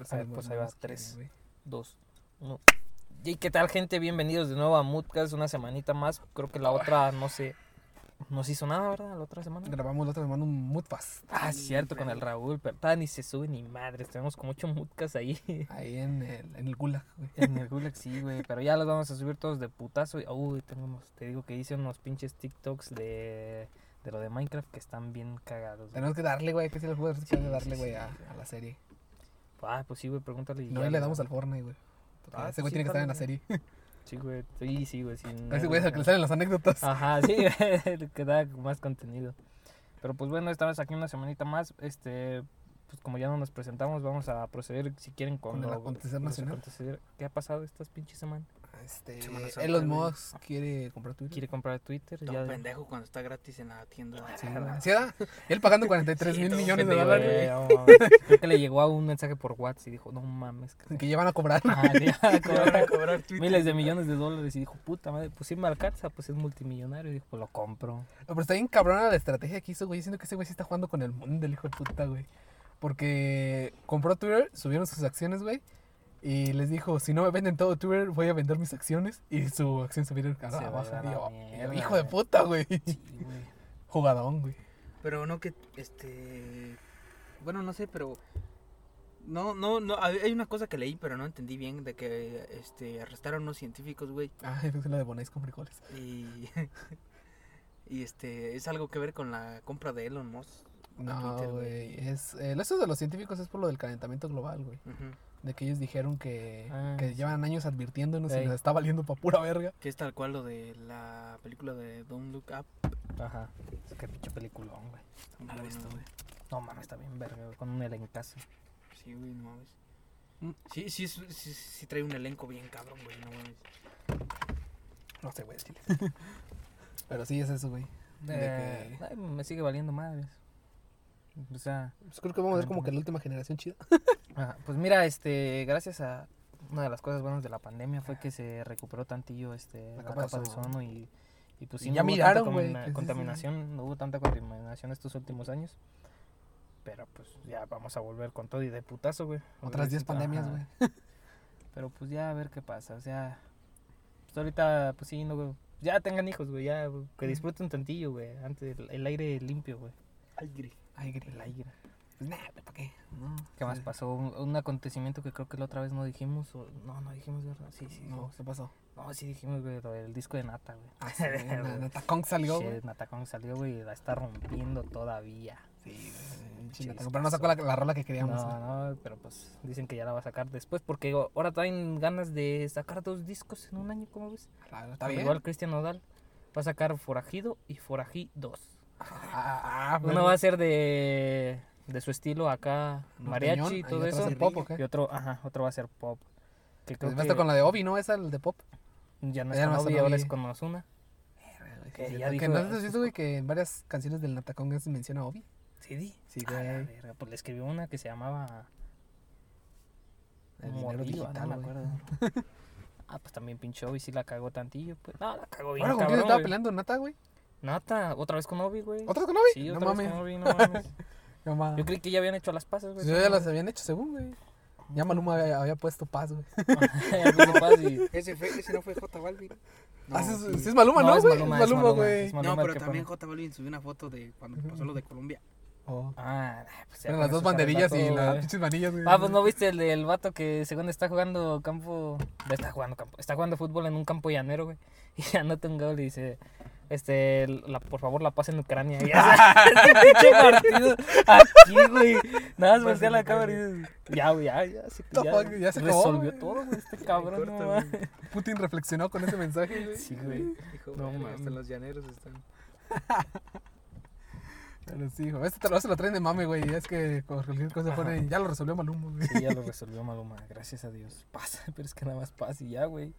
Pues A ver, ahí, pues ahí va, más quiere, tres. güey. Dos, uno. ¿Y qué tal, gente? Bienvenidos de nuevo a Moodcast, una semanita más. Creo que la otra, no sé, no se hizo nada, ¿verdad? La otra semana. Grabamos la otra semana un Moodfast. Ah, cierto, con el Raúl, pero todavía ni se sube ni madres. Tenemos como ocho Moodcasts ahí Ahí en el, en el Gulag, güey. en el Gulag, sí, güey. Pero ya los vamos a subir todos de putazo. Uy, tenemos, te digo que hice unos pinches TikToks de, de lo de Minecraft que están bien cagados. güey. Tenemos que darle, güey, que si los juegos Sí, que sí, darle, güey, sí, a, güey. a la serie. Ah, pues sí, güey, pregúntale. No, ya le damos al Fortnite, güey. Ah, ese güey sí, tiene que estar en la serie. Sí, güey, sí, sí, güey. sí, no, ese güey es el que le salen las anécdotas. Ajá, sí, que da más contenido. Pero pues bueno, esta vez aquí una semanita más. Este, pues como ya no nos presentamos, vamos a proceder si quieren con, Con el acontecer nacional. acontecer- ¿Qué ha pasado estas pinches semanas? Este, Santa, Elon. Musk quiere comprar Twitter. ¿Quiere comprar Twitter? Todo Ya- pendejo cuando está gratis en la tienda. Sí. ¿Sí? Él pagando 43 Sí, mil millones de dólares. Creo que le llegó a un mensaje por WhatsApp y dijo, no mames. que- Que llevan a cobrar. Van a miles de millones de dólares y dijo, puta madre, pues sí me alcanza, pues es multimillonario. Y dijo, pues lo compro. No, Pero está bien cabrona la estrategia que hizo, güey. Siento que ese güey sí está jugando con el mundo, el hijo de puta, güey. Porque compró Twitter, subieron sus acciones, güey. Y les dijo, si no me venden todo Twitter, voy a vender mis acciones. Y su acción se vieron a la baja. mierda, hijo de puta, güey. Sí, güey. Jugadón, güey. Pero no que, este... Bueno, no sé, pero... No, no, no, hay una cosa que leí, pero no entendí bien, de que, este, arrestaron unos científicos, güey, Ah, es la de Bonais con frijoles. y... y, este, es algo que ver con la compra de Elon Musk. No, güey. Es, eh, eso de los científicos es por lo del calentamiento global, güey. Ujú. De que ellos dijeron que, Ah, que sí. llevan años advirtiéndonos y nos está valiendo pa' pura verga. Que es tal cual lo de la película de Don't Look Up. Ajá. Qué pinche peliculón, güey. No visto, güey. No mames, está bien verga, güey, con un elencazo. Sí, güey, no mames. Mm. Sí, sí, sí, sí, sí trae un elenco bien cabrón, güey, no mames. No sé, güey, chile. Pero sí es eso, güey. De Eh, que... ay, me sigue valiendo madres. O sea, Pues creo que vamos a ver como que la última generación chida. ajá, pues mira, este, gracias a una de las cosas buenas de la pandemia fue que se recuperó tantillo este la, capa, de ozono y, y pues sí Y no ya hubo miraron, tanta sí, sí. contaminación, no hubo tanta contaminación estos últimos años. Pero pues ya vamos a volver con todo y de putazo, güey. Otras 10 Ajá. pandemias, güey. Pero pues ya a ver qué pasa, o sea, pues ahorita pues sí, no, güey, ya tengan hijos, güey, ya que disfruten tantillo, güey, antes el, el aire limpio, güey, Aire. El aire. Pues nada, ¿para qué? No. ¿Qué más Sí. pasó? Un, un acontecimiento que creo que la otra vez no dijimos, o, no, no dijimos, ¿verdad? Sí, sí, No, dijimos. ¿qué pasó? No, sí dijimos, güey, lo del disco de Nata, güey. Ah, sí, Nata Kong salió, güey. Shit, Nata Kong salió, güey, y la está rompiendo todavía. Sí, güey. Pero no sacó la, la rola que queríamos. No, no, pero pues dicen que ya la va a sacar después, porque ahora traen ganas de sacar dos discos en un año, ¿cómo ves? Claro, está bien. Igual Cristian Nodal va a sacar Forajido y Forají 2. Ah, ah, Uno pero- va a ser de, de su estilo acá, mariachi y todo eso. pop, ¿o qué? Y otro, ajá, otro va a ser pop. Que creo Pues estar que con la de Obi, ¿no? Esa, el de pop. ya no es con Obi, ahora es con Ozuna. Que Sí, ya dijo- no has visto, güey, que en varias canciones del Nata Kong se menciona a Obi. Sí, di. Sí, güey. verga, Pues le escribió una que se llamaba El dinero digital, no me acuerdo. ah, pues también pinche Obi sí la cagó tantillo, pues. No, la cagó bien, Ahora, ¿con quién estaba peleando Nata, güey? Nata, otra vez con Obi, güey. ¿Otra vez con Obi? Sí, no otra vez mames. con Obi, no mames. No mames. Yo creí que ya habían hecho las pasas, güey. Pues ya las habían hecho según, güey. Ya Maluma había, había puesto paz, güey. Paz y- Ese, fue, ese no fue J Balvin. No, Ah, sí, es- sí. sí Maluma, No, ¿no, es güey? Es Maluma, güey. No, pero también pone. J Balvin subió una foto de cuando pasó lo de Colombia. Oh. Ah, pues ya las dos banderillas y las pinches manillas, güey. Ah, pues no viste el del vato que según está jugando campo. Está jugando campo. Está jugando fútbol en un campo llanero, güey. Y anota un gol y dice. Este, la, por favor, la paz en Ucrania. Y pinche partido aquí, güey. Nada más voltea la cámara y dices, ya, güey, ya, ya, se, ya, ya se acabó, resolvió güey. todo, güey, este cabrón. corta, no. Putin reflexionó con ese mensaje, güey. Sí, güey. No "Verga, mames. hasta los llaneros están. Pero sí, hijo. Este te lo, se lo traen de mame, güey. y Es que con cualquier cosa Ajá. ponen. Ya lo resolvió Maluma, güey. Sí, ya lo resolvió Maluma, gracias a Dios. Pasa, pero es que nada más pasa y ya, güey.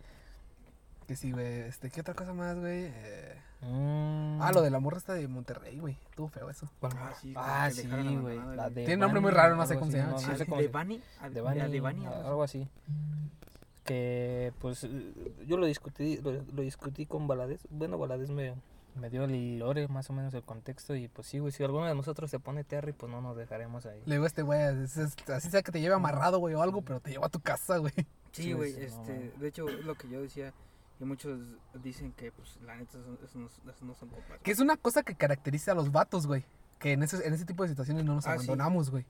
Que sí, güey. Este, ¿qué otra cosa más, güey? Eh... Mm. Ah, lo de la morra esta de Monterrey, güey. Estuvo feo eso. ¿Cuál Ah, más? sí, Ah, sí, güey. La de Tiene nombre muy raro, no sé cómo se llama. Cómo ¿De Bunny? de Bunny, ¿De Bunny? algo así. Que pues eh, yo lo discutí, lo, lo discutí con Valadez. Bueno, Valadez me, me dio el lore, más o menos el contexto. Y pues sí, güey, si alguno de nosotros se pone Terry, pues no nos dejaremos ahí. Le digo a este güey, es- es- así sea que te lleve amarrado, güey, o algo, pero te lleva a tu casa, güey. Sí, güey, sí, este, de hecho, es lo que yo decía, que muchos dicen que, pues, la neta, eso, no, eso no son compas. Que es una cosa que caracteriza a los vatos, güey. Que en ese, en ese tipo de situaciones no nos Ah, abandonamos, güey.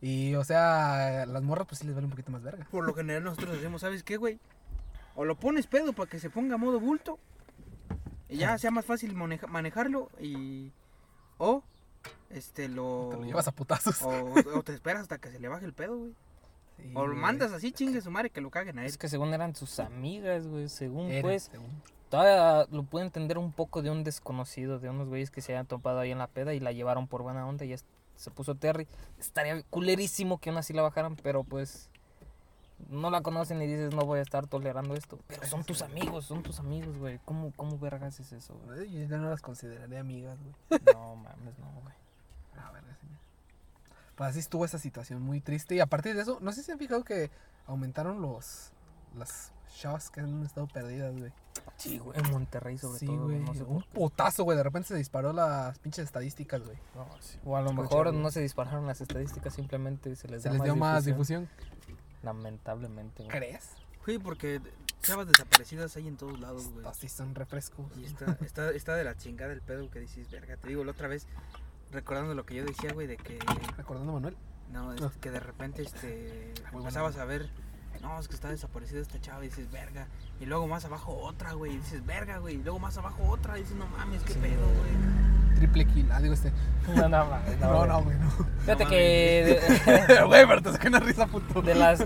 Y, o sea, las morras, pues sí les vale un poquito más verga. Por lo general nosotros decimos, ¿sabes qué, güey? O lo pones pedo para que se ponga a modo bulto. Y ya sea más fácil maneja- manejarlo y... O, este, lo... Te lo llevas a putazos. o, o te esperas hasta que se le baje el pedo, güey. Sí, O lo mandas así, chingue su madre, que lo caguen a él. Es que según eran sus amigas, güey, según Era, pues, según. todavía lo puedo entender un poco de un desconocido, de unos güeyes que se habían topado ahí en la peda y la llevaron por buena onda y ya se puso Terry. Estaría culerísimo que aún así la bajaran, pero pues no la conocen y dices no voy a estar tolerando esto. Pero son tus amigos, son tus amigos, güey. ¿Cómo, cómo vergas es eso, güey? Yo ya no las consideraría amigas, güey. No mames, no, güey. A ver, sí. Pues así estuvo esa situación muy triste. Y a partir de eso, no sé si han fijado que aumentaron los las chavas que han estado perdidas, güey. Sí, güey. En Monterrey sobre Sí, todo, güey. no sé un putazo, güey. De repente se disparó las pinches estadísticas, güey. No, sí. O a lo mejor güey. no se dispararon las estadísticas, simplemente se les, Se da les más dio más difusión. Lamentablemente, güey. ¿Crees? Sí, porque chavas desaparecidas hay en todos lados, güey. Así son refrescos. Y está, está, está de la chingada el pedo que dices, verga. Te digo, la otra vez, recordando lo que yo decía, güey, de que... Recordando a Manuel. No, es Ah. que de repente, este... Muy empezabas a ver... No, es que está desaparecida esta chava y dices, verga. Y luego más abajo otra, güey. Y dices, verga, güey. Y luego más abajo otra. Y dices, no mames, qué Sí, pedo, güey. Triple kill. Ah, digo este. No, no, no, No, güey. no, güey, no. Fíjate No que Güey, pero te saqué una risa, puto. de, las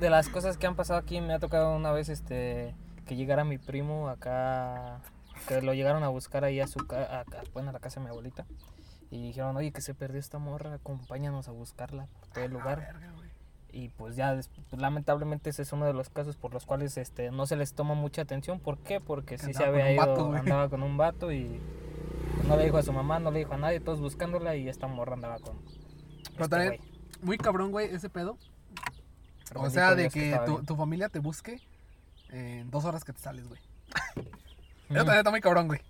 de las cosas que han pasado aquí me ha tocado una vez este que llegara mi primo acá que lo llegaron a buscar ahí a su casa, bueno, a la casa de mi abuelita y dijeron, "Oye, que se perdió esta morra, acompáñanos a buscarla por todo el lugar." Verga, güey. Y pues ya pues, lamentablemente ese es uno de los casos por los cuales este no se les toma mucha atención, ¿por qué? Porque Que sí se había ido, vato, andaba con un vato y no le dijo a su mamá, no le dijo a nadie, todos buscándola y esta morra andaba con Pero este también, güey. muy cabrón, güey, ese pedo. Pero O sea, de que tu, familia te busque en dos horas que te sales, güey. Eso también está muy cabrón, güey.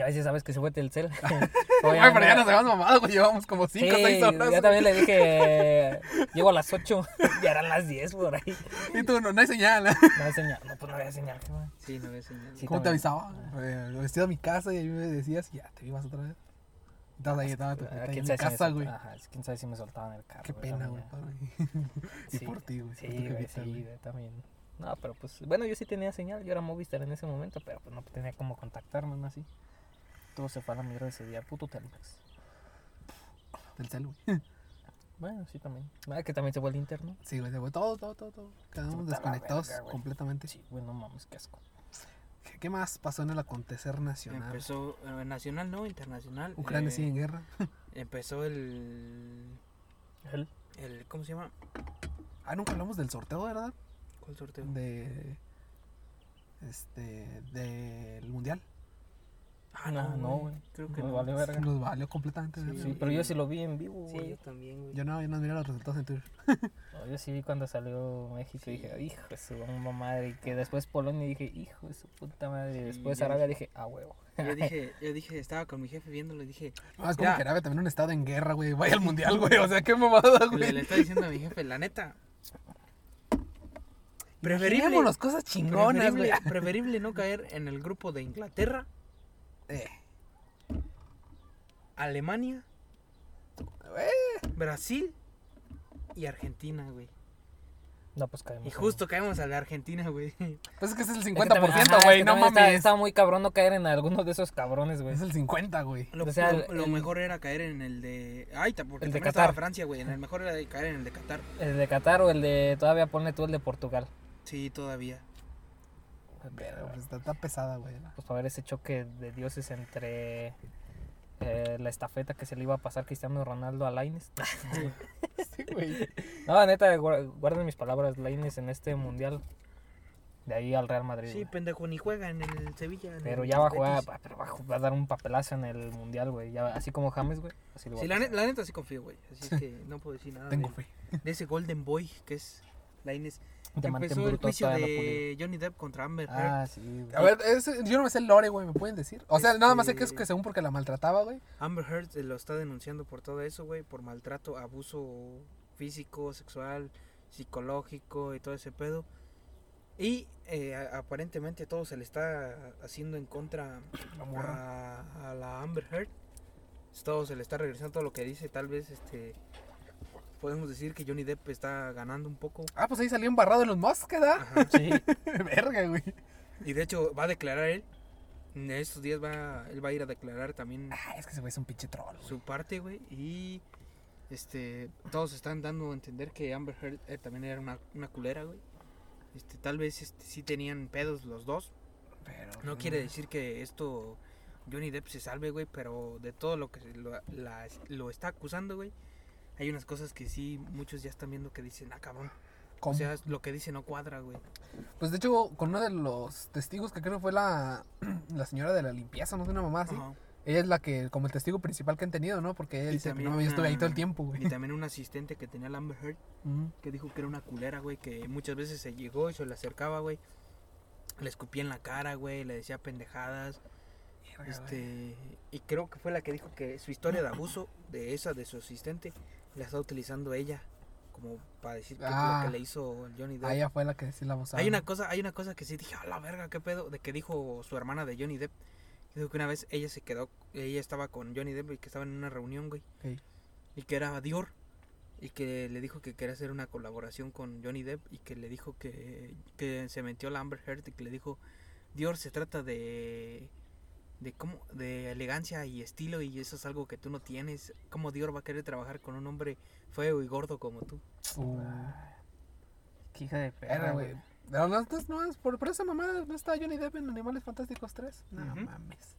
Y a veces sabes que se fue Telcel. Ay, pero ya nos llevamos mamadas, güey. Llevamos como 5 o Sí, 6 horas. yo también le dije, llego a las 8, ya eran las 10 por ahí. Y tú, no, no hay señal. ¿eh? No hay señal, no, pues no había señal. Sí, no había señal. Sí, ¿Cómo te avisaba? Eh, vestido a mi casa y ahí me decías, ya, te ibas otra vez. Estabas ahí, estaba tu Ah, puta ahí ¿Quién en mi si casa, güey. Ajá, quién sabe si me soltaban el carro. Qué pena, güey. y Sí, por ti, güey. Sí, güey, sí, también. No, pero pues, bueno, yo sí tenía señal, yo era Movistar en ese momento, pero pues no tenía cómo contactarme, ¿no? Así. Todo se fue a la mierda ese día, puto Telmex. Del celu, güey. Bueno, sí, también. Ah, que también se fue el interno. Sí, güey, se fue todo, todo, todo, todo. Quedamos desconectados verga, güey. completamente. Sí, güey, no mames, qué asco. ¿Qué- ¿Qué más pasó en el acontecer nacional? Empezó, eh, nacional no, internacional. Ucrania eh, sigue en guerra. Empezó el, ¿El? el... ¿Cómo se llama? Ah, nunca hablamos del sorteo, ¿verdad? ¿Cuál sorteo? De. Este. Del mundial. Ah, no, no, güey. Creo que Nos no. vale verga. Nos valió completamente. Sí, verga. Sí, pero yo sí lo vi en vivo, Sí, güey. yo también, güey. Yo no, yo no miré los resultados en Twitter. No, yo sí vi cuando salió México y dije, hijo de su bomba madre. Y que después Polonia dije, hijo de su puta madre. Y después Arabia dije, ah, huevo. Yo dije, yo dije, estaba con mi jefe viéndolo y dije, No, es como Ya. que Arabia también un estado en guerra, güey. Vaya al mundial, güey. O sea, qué mamada, le, güey. le estaba diciendo a mi jefe, la neta. Preferible, Imaginémonos cosas chingonas, güey. preferible no caer en el grupo de Inglaterra, Eh, Alemania, Brasil y Argentina, güey. No, pues caemos. Y justo caemos a la Argentina, güey. pues es que ese es el Es que también- 50%, ajá, es güey. que No también está- mames. Está muy cabrón no caer en alguno de esos cabrones, güey. Es el 50, güey. Lo, O sea, lo- el- lo el- mejor era caer en el de... Ay, porque El de también estaba Qatar. Francia, güey. En el mejor era de caer en el de Qatar. El de Qatar o el de, todavía ponle tú el de Portugal. Sí, todavía. Pero pues, está, está pesada, güey. Pues para ver ese choque de dioses entre eh, la estafeta que se le iba a pasar Cristiano Ronaldo a Laines. Sí, güey. no, neta, guar- guarden mis palabras, Laines en este mundial. De ahí al Real Madrid. Sí, güey. pendejo, ni juega en el Sevilla. en Pero el ya va a jugar, va- pero va a ju- va a dar un papelazo en el mundial, güey. Ya, así como James, güey. Así lo Sí, a la, la neta sí confío, güey. Así es que no puedo decir nada Tengo de, fe. de ese Golden Boy que es Lainez. En Empezó el juicio de Johnny Depp contra Amber Heard. Ah, sí, güey. A ver, yo no me sé el lore, güey, ¿me pueden decir? O sea, nada más sé que es Este- que según porque la maltrataba, güey. Amber Heard eh, lo está denunciando por todo eso, güey, por maltrato, abuso físico, sexual, psicológico y todo ese pedo. Y eh, aparentemente todo se le está haciendo en contra La morra. a, a la Amber Heard. Todo se le está regresando todo lo que dice. Tal vez este podemos decir que Johnny Depp está ganando un poco. Ah, pues ahí salió embarrado en los Musk, ¿da? Ajá. Sí. Verga, güey. Y de hecho va a declarar él. En estos días va, él va a ir a declarar también Ah, es que ese güey es un pinche troll, güey. su parte, güey. Y este todos están dando a entender que Amber Heard eh, también era una, una culera, güey. Este, tal vez este, sí tenían pedos los dos. Pero, No quiere decir que esto Johnny Depp se salve, güey, pero de todo lo que se lo, la- lo está acusando, güey, hay unas cosas que sí muchos ya están viendo que dicen, ah, cabrón. ¿Cómo? O sea, lo que dice no cuadra, güey. Pues de hecho, con uno de los testigos que creo fue la, la señora de la limpieza, no sé, una mamá así. Ajá. Ella es la que, como el testigo principal que han tenido, ¿no? Porque Y dice no, yo estuve ahí todo el tiempo, güey. Y también un asistente que tenía la Amber Heard que dijo que era una culera, güey, que muchas veces se llegó y se le acercaba, güey. Le escupía en la cara, güey, le decía pendejadas. Este, y creo que fue la que dijo que su historia de abuso de esa de su asistente la está utilizando ella como para decir que Ah. lo que le hizo Johnny Depp. Ah, ella fue la que sí la abusaba. Hay una cosa, hay una cosa que sí dije, a la verga, qué pedo, de que dijo su hermana de Johnny Depp. Dijo que una vez ella se quedó, ella estaba con Johnny Depp y que estaba en una reunión, güey. Y que era Dior. Y que le dijo que quería hacer una colaboración con Johnny Depp. Y que le dijo que, que se metió la Amber Heard y que le dijo, Dior se trata de... De cómo, de elegancia y estilo y eso es algo que tú no tienes. ¿Cómo Dior va a querer trabajar con un hombre feo y gordo como tú? Uh, Qué hija de perra, güey. No, no, no, no, es por, por esa mamá no está Johnny Depp en Animales Fantásticos 3. No Ujú. mames.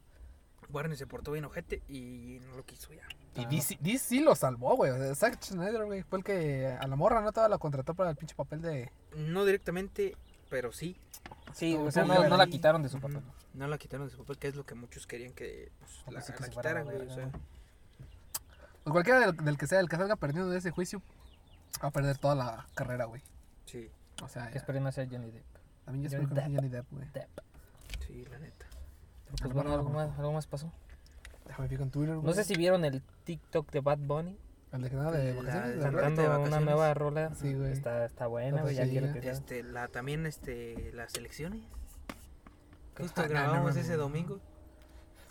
Warner se portó bien ojete y no lo quiso ya. Y. DC, DC sí lo salvó, güey. O sea, Zack Schneider, güey, fue el que a la morra no toda la contrató para el pinche papel de. No directamente, pero sí. Sí, o sea, no, no la quitaron de su papel. No la quitaron de su papel, que es lo que muchos querían que pues, la, sí que la quitaran, güey. O sea. Pues cualquiera del, del que sea, el que salga perdiendo de ese juicio, va a perder toda la carrera, güey. sí, O sea, Que ya. esperen a ser Johnny Depp. también yo espero que no sea. Johnny Depp, güey. Depp. sí, la neta. Pues Algo bueno, algo más. más, algo más pasó. Déjame fijar en Twitter, güey. No sé si vieron el TikTok de Bad Bunny El de que nada de La- vacaciones. la- de Cantando de una vacaciones. nueva rola. Sí, güey. Está, está buena, La güey. Ya quiero que sea. Este, la, también este, las elecciones. Justo Ah, no, grabamos no, no, ese no. domingo.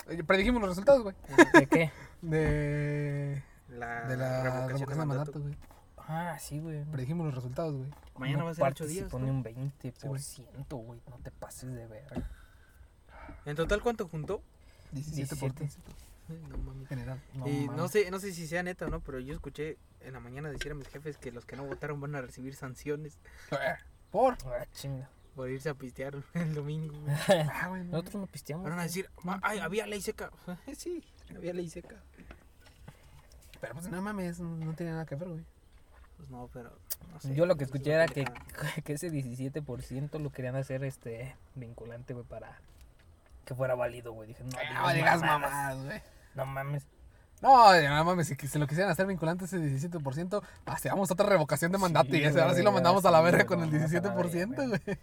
Eh, Predijimos los resultados, güey. ¿De qué? De. La, De la revocación revocación de mandato, güey. Ah, sí, güey. Predijimos los resultados, güey. Mañana No va a ser ocho días. participó ¿no? ni un 20%, güey. No te pases de verga. En total, ¿cuánto juntó? 17 por 17. No mames. general. No, y no mames. sé, no sé si sea neta o no, pero yo escuché en la mañana decir a mis jefes que los que no votaron van a recibir sanciones Por. Ah, chinga. por irse a pistear el domingo. Ah, güey. no. Nosotros no pisteamos. Van a decir, ay, había ley seca. sí, había ley seca. Pero pues no mames, no tiene nada que ver, güey. Pues no, pero no sé. Yo lo que escuché era que, que ese 17% lo querían hacer este vinculante, güey, para que fuera válido, güey. Dije, no, No digas mamadas, güey. No mames. No, no mames, si se lo quisieran hacer vinculante ese 17%, hacíamos otra revocación de mandato Sí, y ese, ahora sí lo mandamos a la verga con el lo mandamos a la 17%, verga. güey.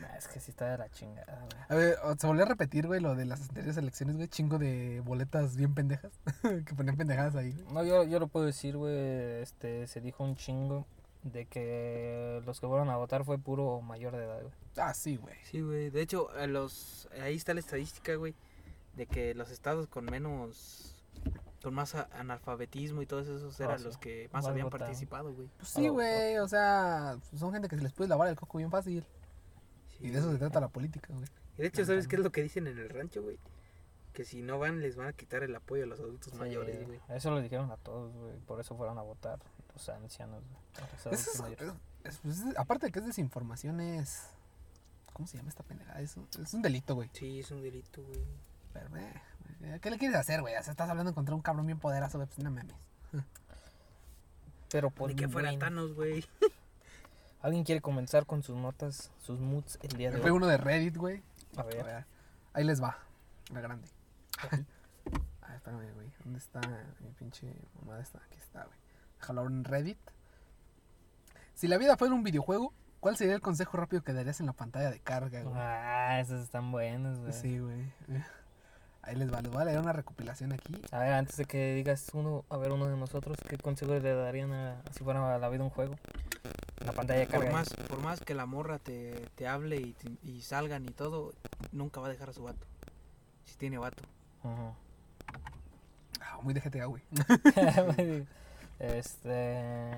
Nah, es que sí está de la chingada, güey. A ver, se volvió a repetir, güey, lo de las anteriores elecciones, güey, chingo de boletas bien pendejas, que ponían pendejadas ahí, güey. No, yo, yo lo puedo decir, güey. Este, se dijo un chingo de que los que fueron a votar fue puro mayor de edad, güey. Ah, sí, güey. Sí, güey. De hecho, a los ahí está la estadística, güey, de que los estados con menos con más analfabetismo y todos esos eran Ah, sí. los que más Más habían participado, güey. Pues sí, güey, o sea, son gente que se les puede lavar el coco bien fácil. Sí, Y de eso se trata la política, güey. Y de hecho, ¿sabes qué es lo que dicen en el rancho, güey? Que si no van, les van a quitar el apoyo a los adultos Sí, mayores, güey. Eso lo dijeron a todos, güey. Por eso fueron a votar los ancianos, Eso es- es- pues, es- aparte de que es desinformación, es... ¿Cómo se llama esta pendejada? Es un, es un delito, güey. Sí, es un delito, güey. Pero, güey, ¿qué le quieres hacer, güey? O sea, estás hablando contra un cabrón bien poderoso, güey. Pues no mames. Pero por Ni que fuera. Thanos, güey. ¿Alguien quiere comenzar con sus notas, sus moods el día de Fue hoy? uno de Reddit, güey. A A ver. ver, Ahí les va. La grande. Ah, espérame, güey. ¿Dónde está mi pinche mamada esta? Aquí está, güey. En Reddit. Si la vida fuera un videojuego, ¿Cuál sería el consejo rápido que darías en la pantalla de carga, güey? Ah, esos están buenos, güey. Sí, güey. Ahí les va, les voy a leer una recopilación aquí. A ver, antes de que digas uno, a ver, uno de nosotros, ¿qué consejo le darían a, si fuera la vida un juego? La pantalla de carga. Por más, por más que la morra te, te hable y, te- y salgan y todo, nunca va a dejar a su vato. Si tiene vato. Ah, muy de GTA, güey. este.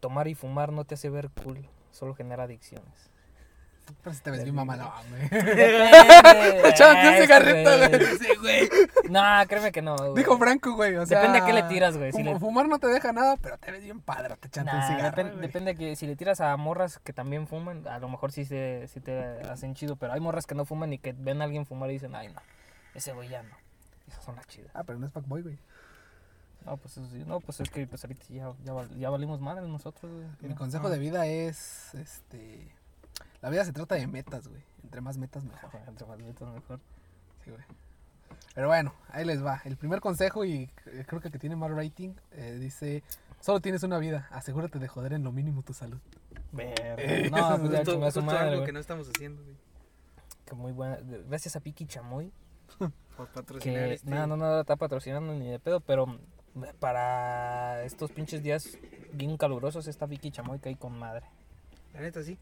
Tomar y fumar no te hace ver cool, solo genera adicciones. Pero si te ves bien mamalón, güey. Echándote un cigarrito, güey. No, créeme que no. güey. Dijo Franco, güey. O sea, Depende a qué le tiras, güey, si le- Fumar no te deja nada, pero te ves bien padre, te echando un cigarro. depende que si le tiras a morras que también fuman, a lo mejor sí, se, sí te hacen chido, pero hay morras que no fuman y que ven a alguien fumar y dicen, ay no, ese güey ya no. Esas son las chidas. Ah, pero no es fuckboy, güey. No, pues eso sí, no, pues es que pues ahorita ya, ya, val- ya valimos madre nosotros, güey. Mi consejo de vida es, este... La vida se trata de metas, güey. Entre más metas, mejor. Entre más metas, mejor. Sí, güey. Pero bueno, ahí les va. El primer consejo, y eh, creo que el que tiene más rating, eh, dice... Solo tienes una vida, asegúrate de joder en lo mínimo tu salud. Eh, No, pues ya Justo- chingó a su justo madre, algo que no estamos haciendo, güey. Que muy buena. Gracias a Piki Chamoy. Por patrocinar Que este. no, no, no está patrocinando ni de pedo, pero para estos pinches días bien calurosos está Vicky Chamoy que hay con madre. La neta, sí.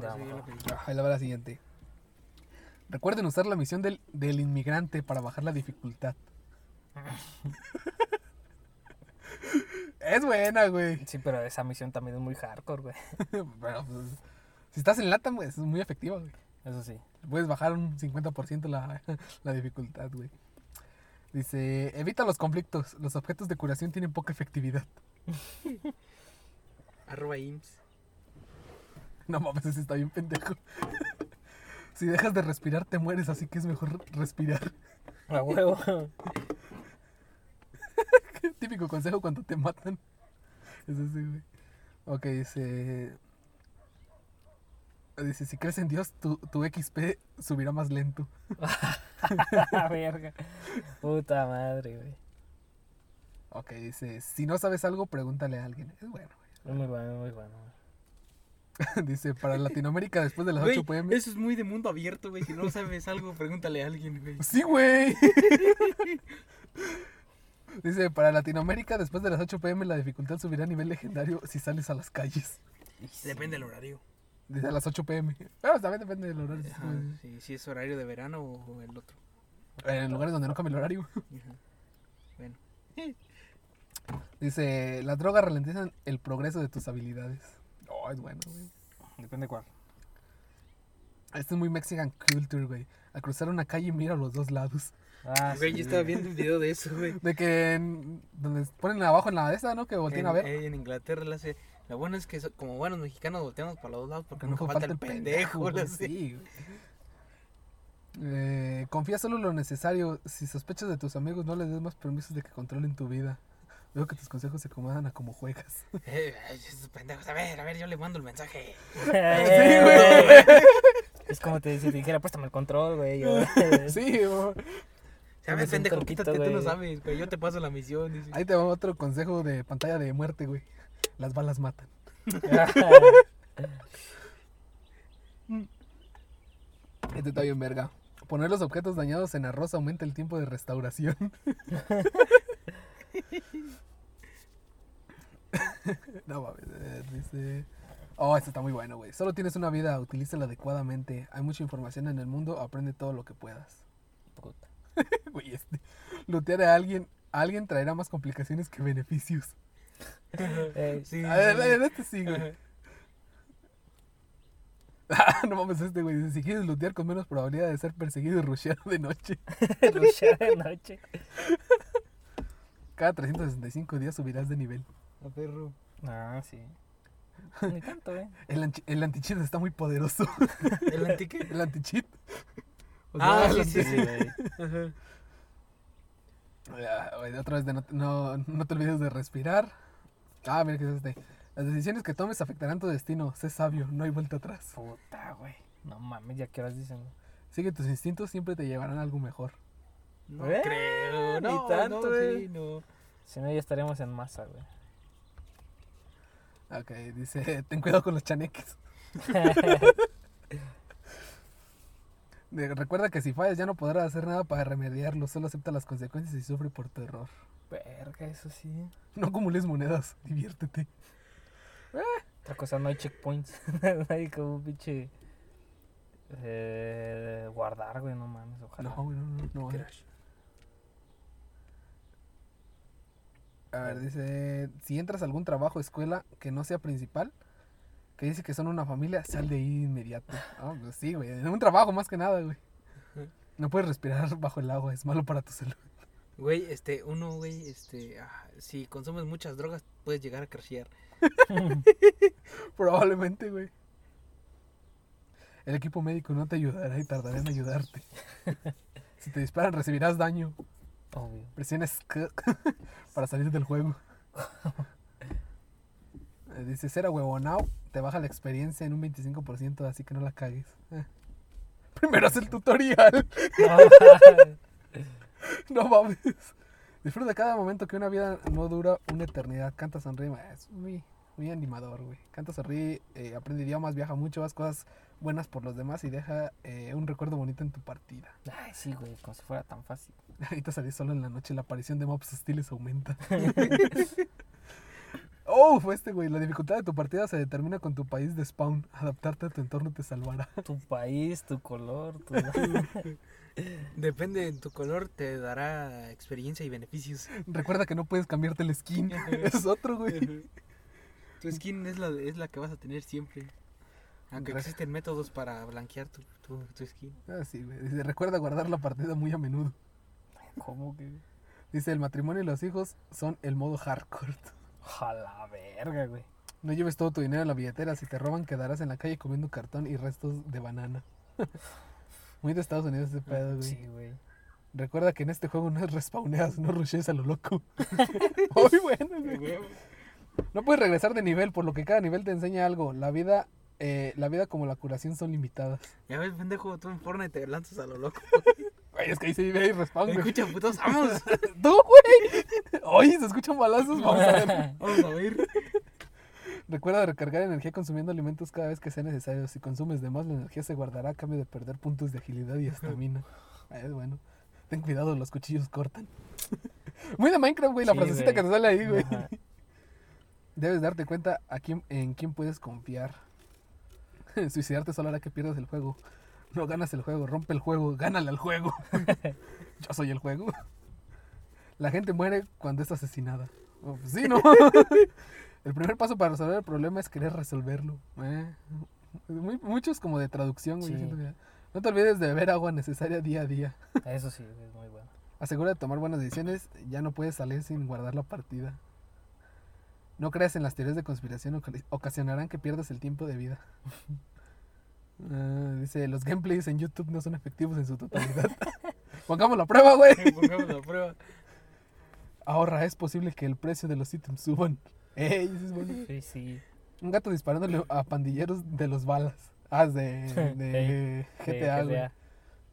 Ya. Ah, Ahí la va la siguiente. Recuerden usar la misión del, del inmigrante para bajar la dificultad. es buena, güey. Sí, pero esa misión también es muy hardcore, güey. Pero, pues, si estás en LATAM, güey, es muy efectiva, güey. Eso sí. Puedes bajar un 50% la, la dificultad, güey. Dice, evita los conflictos. Los objetos de curación tienen poca efectividad. Arroba IMSS. No mames, ese está bien pendejo. si dejas de respirar, te mueres, así que es mejor respirar. A huevo. Típico consejo cuando te matan. Es así, güey. Ok, dice... Dice, si crees en Dios, tu, tu XP subirá más lento. Verga. Puta madre, güey. Ok, dice, si no sabes algo, pregúntale a alguien. Es bueno, Es muy bueno, muy bueno. güey. dice, para Latinoamérica después de las Güey, 8 pm. eso es muy de mundo abierto, güey. Si no sabes algo, pregúntale a alguien, güey. Sí, güey. dice, para Latinoamérica después de las 8 pm la dificultad subirá a nivel legendario si sales a las calles. Depende del horario. Dice a las 8 pm. Pero también depende del horario. Ajá, si, si es horario de verano o el otro. En lugares donde no cambia el horario. Ajá. Bueno. Dice, las drogas ralentizan el progreso de tus habilidades. Oh, es bueno, güey. Depende cuál. Este es muy Mexican culture, güey. Al cruzar una calle mira a los dos lados. Ah, Güey, sí, yo estaba viendo un video de eso, güey. De que en- donde ponen abajo en la de ¿no? Que volteen En, a ver. eh, en Inglaterra la hace. Lo bueno es que como buenos mexicanos volteamos para los dos lados porque nunca no falta el pendejo. Sí, güey. Eh, confía solo en lo necesario. Si sospechas de tus amigos, no les des más permisos de que controlen tu vida. Veo que tus consejos se acomodan a cómo juegas. Eh, esos pendejos. A ver, a ver, yo le mando el mensaje. Sí, güey. Es como te, si te dijera, préstame el control, güey. Sí, güey. ¿Sabes, pendejo? Quítate, tú no sabes, güey. Yo te paso la misión. dice. Ahí te va otro consejo de pantalla de muerte, güey. Las balas matan. Este está bien verga. Poner los objetos dañados en arroz aumenta el tiempo de restauración. no mames, eh, dice... Oh, este está muy bueno, güey. Solo tienes una vida, utilízala adecuadamente. Hay mucha información en el mundo, aprende todo lo que puedas. Puta. Güey, este... Lootear a alguien, a alguien traerá más complicaciones que beneficios. Sí, A ver, en este sí, güey. Ah, no mames, este güey. Dice, si quieres lootear con menos probabilidad de ser perseguido y rusheado de noche, Rushear de noche. cada 365 días subirás de nivel. A perro. Ah, sí. Ni tanto, eh. El, anchi- el anti-cheat está muy poderoso. ¿El antique? el anti-cheat. O Ah, el sí, anti- sí, güey. Ajá. Ah, güey, otra vez, de no, no, no te olvides de respirar. Ah, mira que es este. Las decisiones que tomes afectarán tu destino. Sé sabio, no hay vuelta atrás. Puta, güey. No mames, ya que horas dicen. Sigue tus instintos, siempre te llevarán a algo mejor. No ¿Eh? creo, Ni no, tanto, no, eh. sí, no. Si no, ya estaríamos en masa, güey. Ok, dice, ten cuidado con los chaneques. Recuerda que si fallas ya no podrás hacer nada para remediarlo, solo acepta las consecuencias y sufre por tu error. Verga, eso sí. No acumules monedas, diviértete. Otra cosa, no hay checkpoints. no hay como un pinche. Eh, guardar, güey, no mames, ojalá. No, güey, no, no, no. A ver, dice, si entras a algún trabajo escuela que no sea principal, que dice que son una familia, sal de ahí de inmediato. Ah, pues sí, güey, en un trabajo más que nada, güey. No puedes respirar bajo el agua, es malo para tu salud. Güey, este, uno, güey, este, ah, si consumes muchas drogas, puedes llegar a crashear. Probablemente, güey. El equipo médico no te ayudará y tardará en ayudarte. si te disparan, recibirás daño. Obvio. Presiona Sk para salir del juego. Dice, ser huevonao te baja la experiencia en un 25%, así que no la cagues. Eh. Primero haz el tutorial. no mames. Disfruta cada momento que una vida no dura una eternidad. Canta, sonríe. Es muy, muy animador, güey. Canta, sonríe, eh, aprende idiomas, viaja mucho, haz cosas buenas por los demás y deja eh, un recuerdo bonito en tu partida. Ay, sí, güey, como si fuera tan fácil. Ahorita salí solo en la noche, la aparición de mobs hostiles aumenta. Oh, fue este, güey. La dificultad de tu partida se determina con tu país de spawn. Adaptarte a tu entorno te salvará. Tu país, tu color, tu. Depende de tu color, te dará experiencia y beneficios. Recuerda que no puedes cambiarte el skin. Es otro, güey. Tu skin es la, es la que vas a tener siempre. Aunque Gracias. existen métodos para blanquear tu, tu, tu skin. Ah, sí, güey. Dice, recuerda guardar la partida muy a menudo. ¿Cómo que? Dice, el matrimonio y los hijos son el modo hardcore. A la verga, güey. No lleves todo tu dinero en la billetera. Si te roban, quedarás en la calle comiendo cartón y restos de banana. Muy de Estados Unidos ese pedo, güey. Sí, güey. Recuerda que en este juego no es respawneas, no rushes a lo loco. Muy bueno, güey. No puedes regresar de nivel, por lo que cada nivel te enseña algo. La vida, eh, la vida como la curación son limitadas. Ya ves, pendejo, tú en Fortnite te lanzas a lo loco. Güey, es que ahí se vive ahí respawn, güey. Escucha, putos, vamos. ¡Tú, güey! Oye, se escuchan balazos, vamos a ver. Vamos a ver. Recuerda recargar energía consumiendo alimentos cada vez que sea necesario. Si consumes de más, la energía se guardará a cambio de perder puntos de agilidad y estamina. Ah, es bueno. Ten cuidado, los cuchillos cortan. Muy de Minecraft, güey, la Sí, frasecita güey. que te sale ahí, güey. Ajá. Debes darte cuenta a quién, en quién puedes confiar. Suicidarte solo hará que pierdas el juego. No ganas el juego, rompe el juego, gánale al juego. Yo soy el juego. La gente muere cuando es asesinada. Oh, pues sí, ¿no? el primer paso para resolver el problema es querer resolverlo. Eh, muy- muchos como de traducción, güey. Sí. No te olvides de beber agua necesaria día a día. Eso sí, es muy bueno. Asegura de tomar buenas decisiones. Ya no puedes salir sin guardar la partida. No creas en las teorías de conspiración. oca- Ocasionarán que pierdas el tiempo de vida. Ah, dice, los gameplays en YouTube no son efectivos en su totalidad. Pongamos la prueba, güey. Pongamos la prueba. Ahorra, es posible que el precio de los ítems suban. Ey, eso es bueno. Sí, sí. Un gato disparándole a pandilleros de los balas. Ah, de, de GTA, Sí, güey. GTA.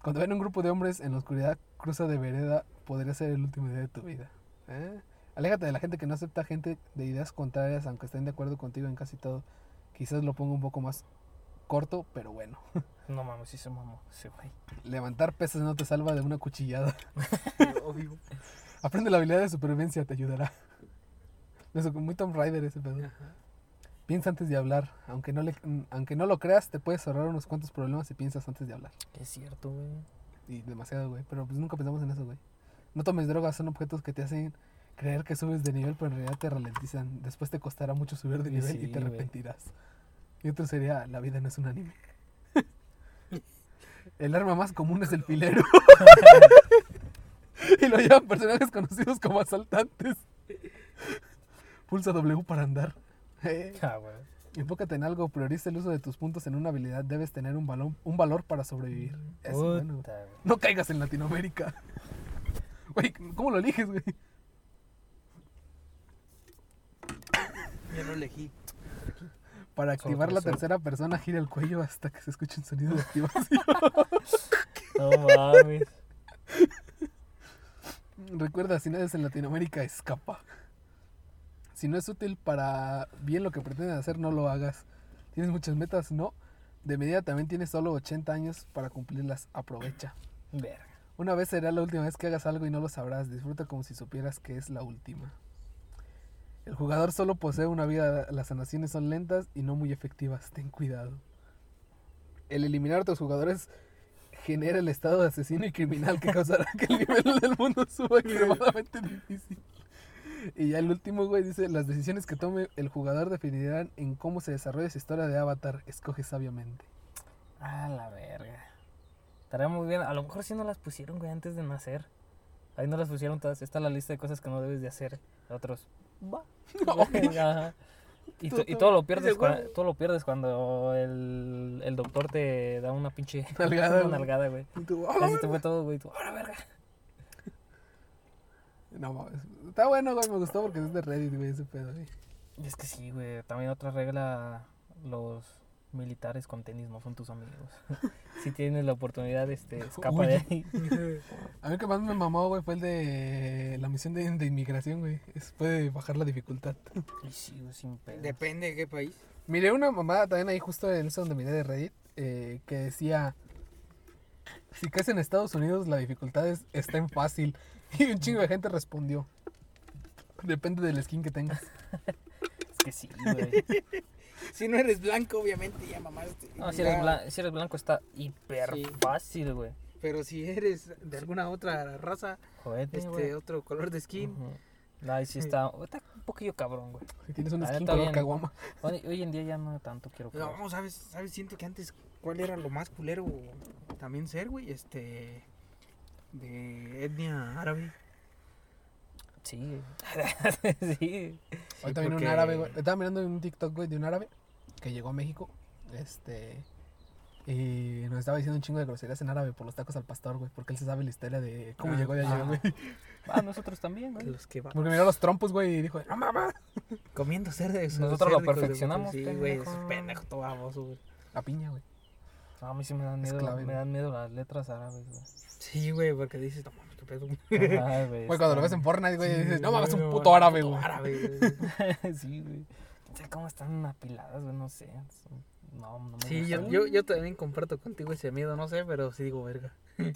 Cuando ven un grupo de hombres en la oscuridad, cruza de vereda, podría ser el último día de tu vida. ¿Eh? Aléjate de la gente que no acepta gente de ideas contrarias, aunque estén de acuerdo contigo en casi todo. Quizás lo ponga un poco más corto, pero bueno. No mames, sí se mamó ese güey. Levantar pesas no te salva de una cuchillada. Obvio. Aprende la habilidad de supervivencia, te ayudará. Eso, muy Tomb Raider ese pedo. Piensa antes de hablar. Aunque no, le, aunque no lo creas, te puedes ahorrar unos cuantos problemas si piensas antes de hablar. Es cierto, güey. Y demasiado, güey. Pero pues nunca pensamos en eso, güey. No tomes drogas, son objetos que te hacen creer que subes de nivel, pero en realidad te ralentizan. Después te costará mucho subir de Sí, nivel y te arrepentirás. Y otro sería, la vida no es un anime. el arma más común es el filero. y lo llevan personajes conocidos como asaltantes. Pulsa W para andar. Ah. Enfócate en algo, prioriza el uso de tus puntos en una habilidad. Debes tener un, valor un valor para sobrevivir. Eso, bueno. No caigas en Latinoamérica. Güey, ¿cómo lo eliges, güey? Ya lo elegí. Para Solo activar la tercera persona, gira el cuello hasta que se escuche un sonido de activación. No mames. Recuerda, si naces en Latinoamérica, escapa. Si no es útil para bien lo que pretendes hacer, no lo hagas. Tienes muchas metas, no. De medida también tienes solo 80 años para cumplirlas. Aprovecha. Verga. Una vez será la última vez que hagas algo y no lo sabrás. Disfruta como si supieras que es la última. El jugador solo posee una vida. Las sanaciones son lentas y no muy efectivas. Ten cuidado. El eliminar a otros jugadores genera el estado de asesino y criminal que causará que el nivel del mundo suba extremadamente difícil. Y ya el último, güey, dice, las decisiones que tome el jugador definirán en cómo se desarrolla su historia de Avatar. Escoge sabiamente. Ah, la verga. Estaría muy bien. A lo mejor sí no las pusieron, güey, antes de nacer. Ahí no las pusieron todas. Esta es la lista de cosas que no debes de hacer. Otros. Va. Ajá. Y, to- y todo lo pierdes Ese cua- huevo. todo lo pierdes cuando el, el doctor te da una pinche Nalgada, una nalgada, güey. Y tú, "Ah, Así te fue todo, güey. Tú, ¡ahora verga! No mames. Está bueno, güey. Me gustó porque es de Reddit, güey, ese pedo, güey. Es que sí, güey. También otra regla, los militares con tenis no son tus amigos. si tienes la oportunidad, este, escapa de ahí. A mí que más me mamó, güey, fue el de la misión de, de inmigración, güey. Es, puede bajar la dificultad. Y sí, sin pedo. Depende de qué país. Miré una mamada también ahí justo en eso donde miré de Reddit, eh, que decía, si caes en Estados Unidos la dificultad es, está en fácil. Y un chingo de gente respondió. Depende del skin que tengas. Es que sí, güey. Si no eres blanco, obviamente ya mamaste. No, si eres, blan- si eres blanco está hiper Sí. fácil, güey. Pero si eres de alguna otra raza, este otro color de skin, Ujú. Ahí sí está, está un poquillo cabrón, güey. Si tienes un La skin color caguama. Hoy, hoy en día ya no tanto quiero creer. No, ¿sabes? ¿Sabes? Siento que antes, ¿cuál era lo más culero también ser, güey? Este. De etnia árabe. Sí. sí. Hoy también un árabe, güey. Estaba mirando un TikTok, güey, de un árabe que llegó a México. Este. Y nos estaba diciendo un chingo de groserías en árabe por los tacos al pastor, güey. Porque él se sabe la historia de cómo Ah, llegó de allá, ah. güey. Ah, nosotros también, güey. Los que Porque miró los trompos, güey, y dijo, no mames. comiendo cerdo. Nosotros lo perfeccionamos, Sí, güey, pendejo. es pendejo todo baboso, güey. La piña, güey. No, a mí sí me dan miedo, clave, me güey. dan miedo las letras árabes, güey. Sí, güey, porque dices, no qué pedo. Güey. Güey, cuando lo ves en Fortnite, güey, dices, no mames, un puto árabe, güey. árabe, güey. sí, güey. No sé cómo están apiladas, güey, no sé. No, no me Sí, yo, yo, yo también comparto contigo ese miedo, no sé, pero sí digo, verga.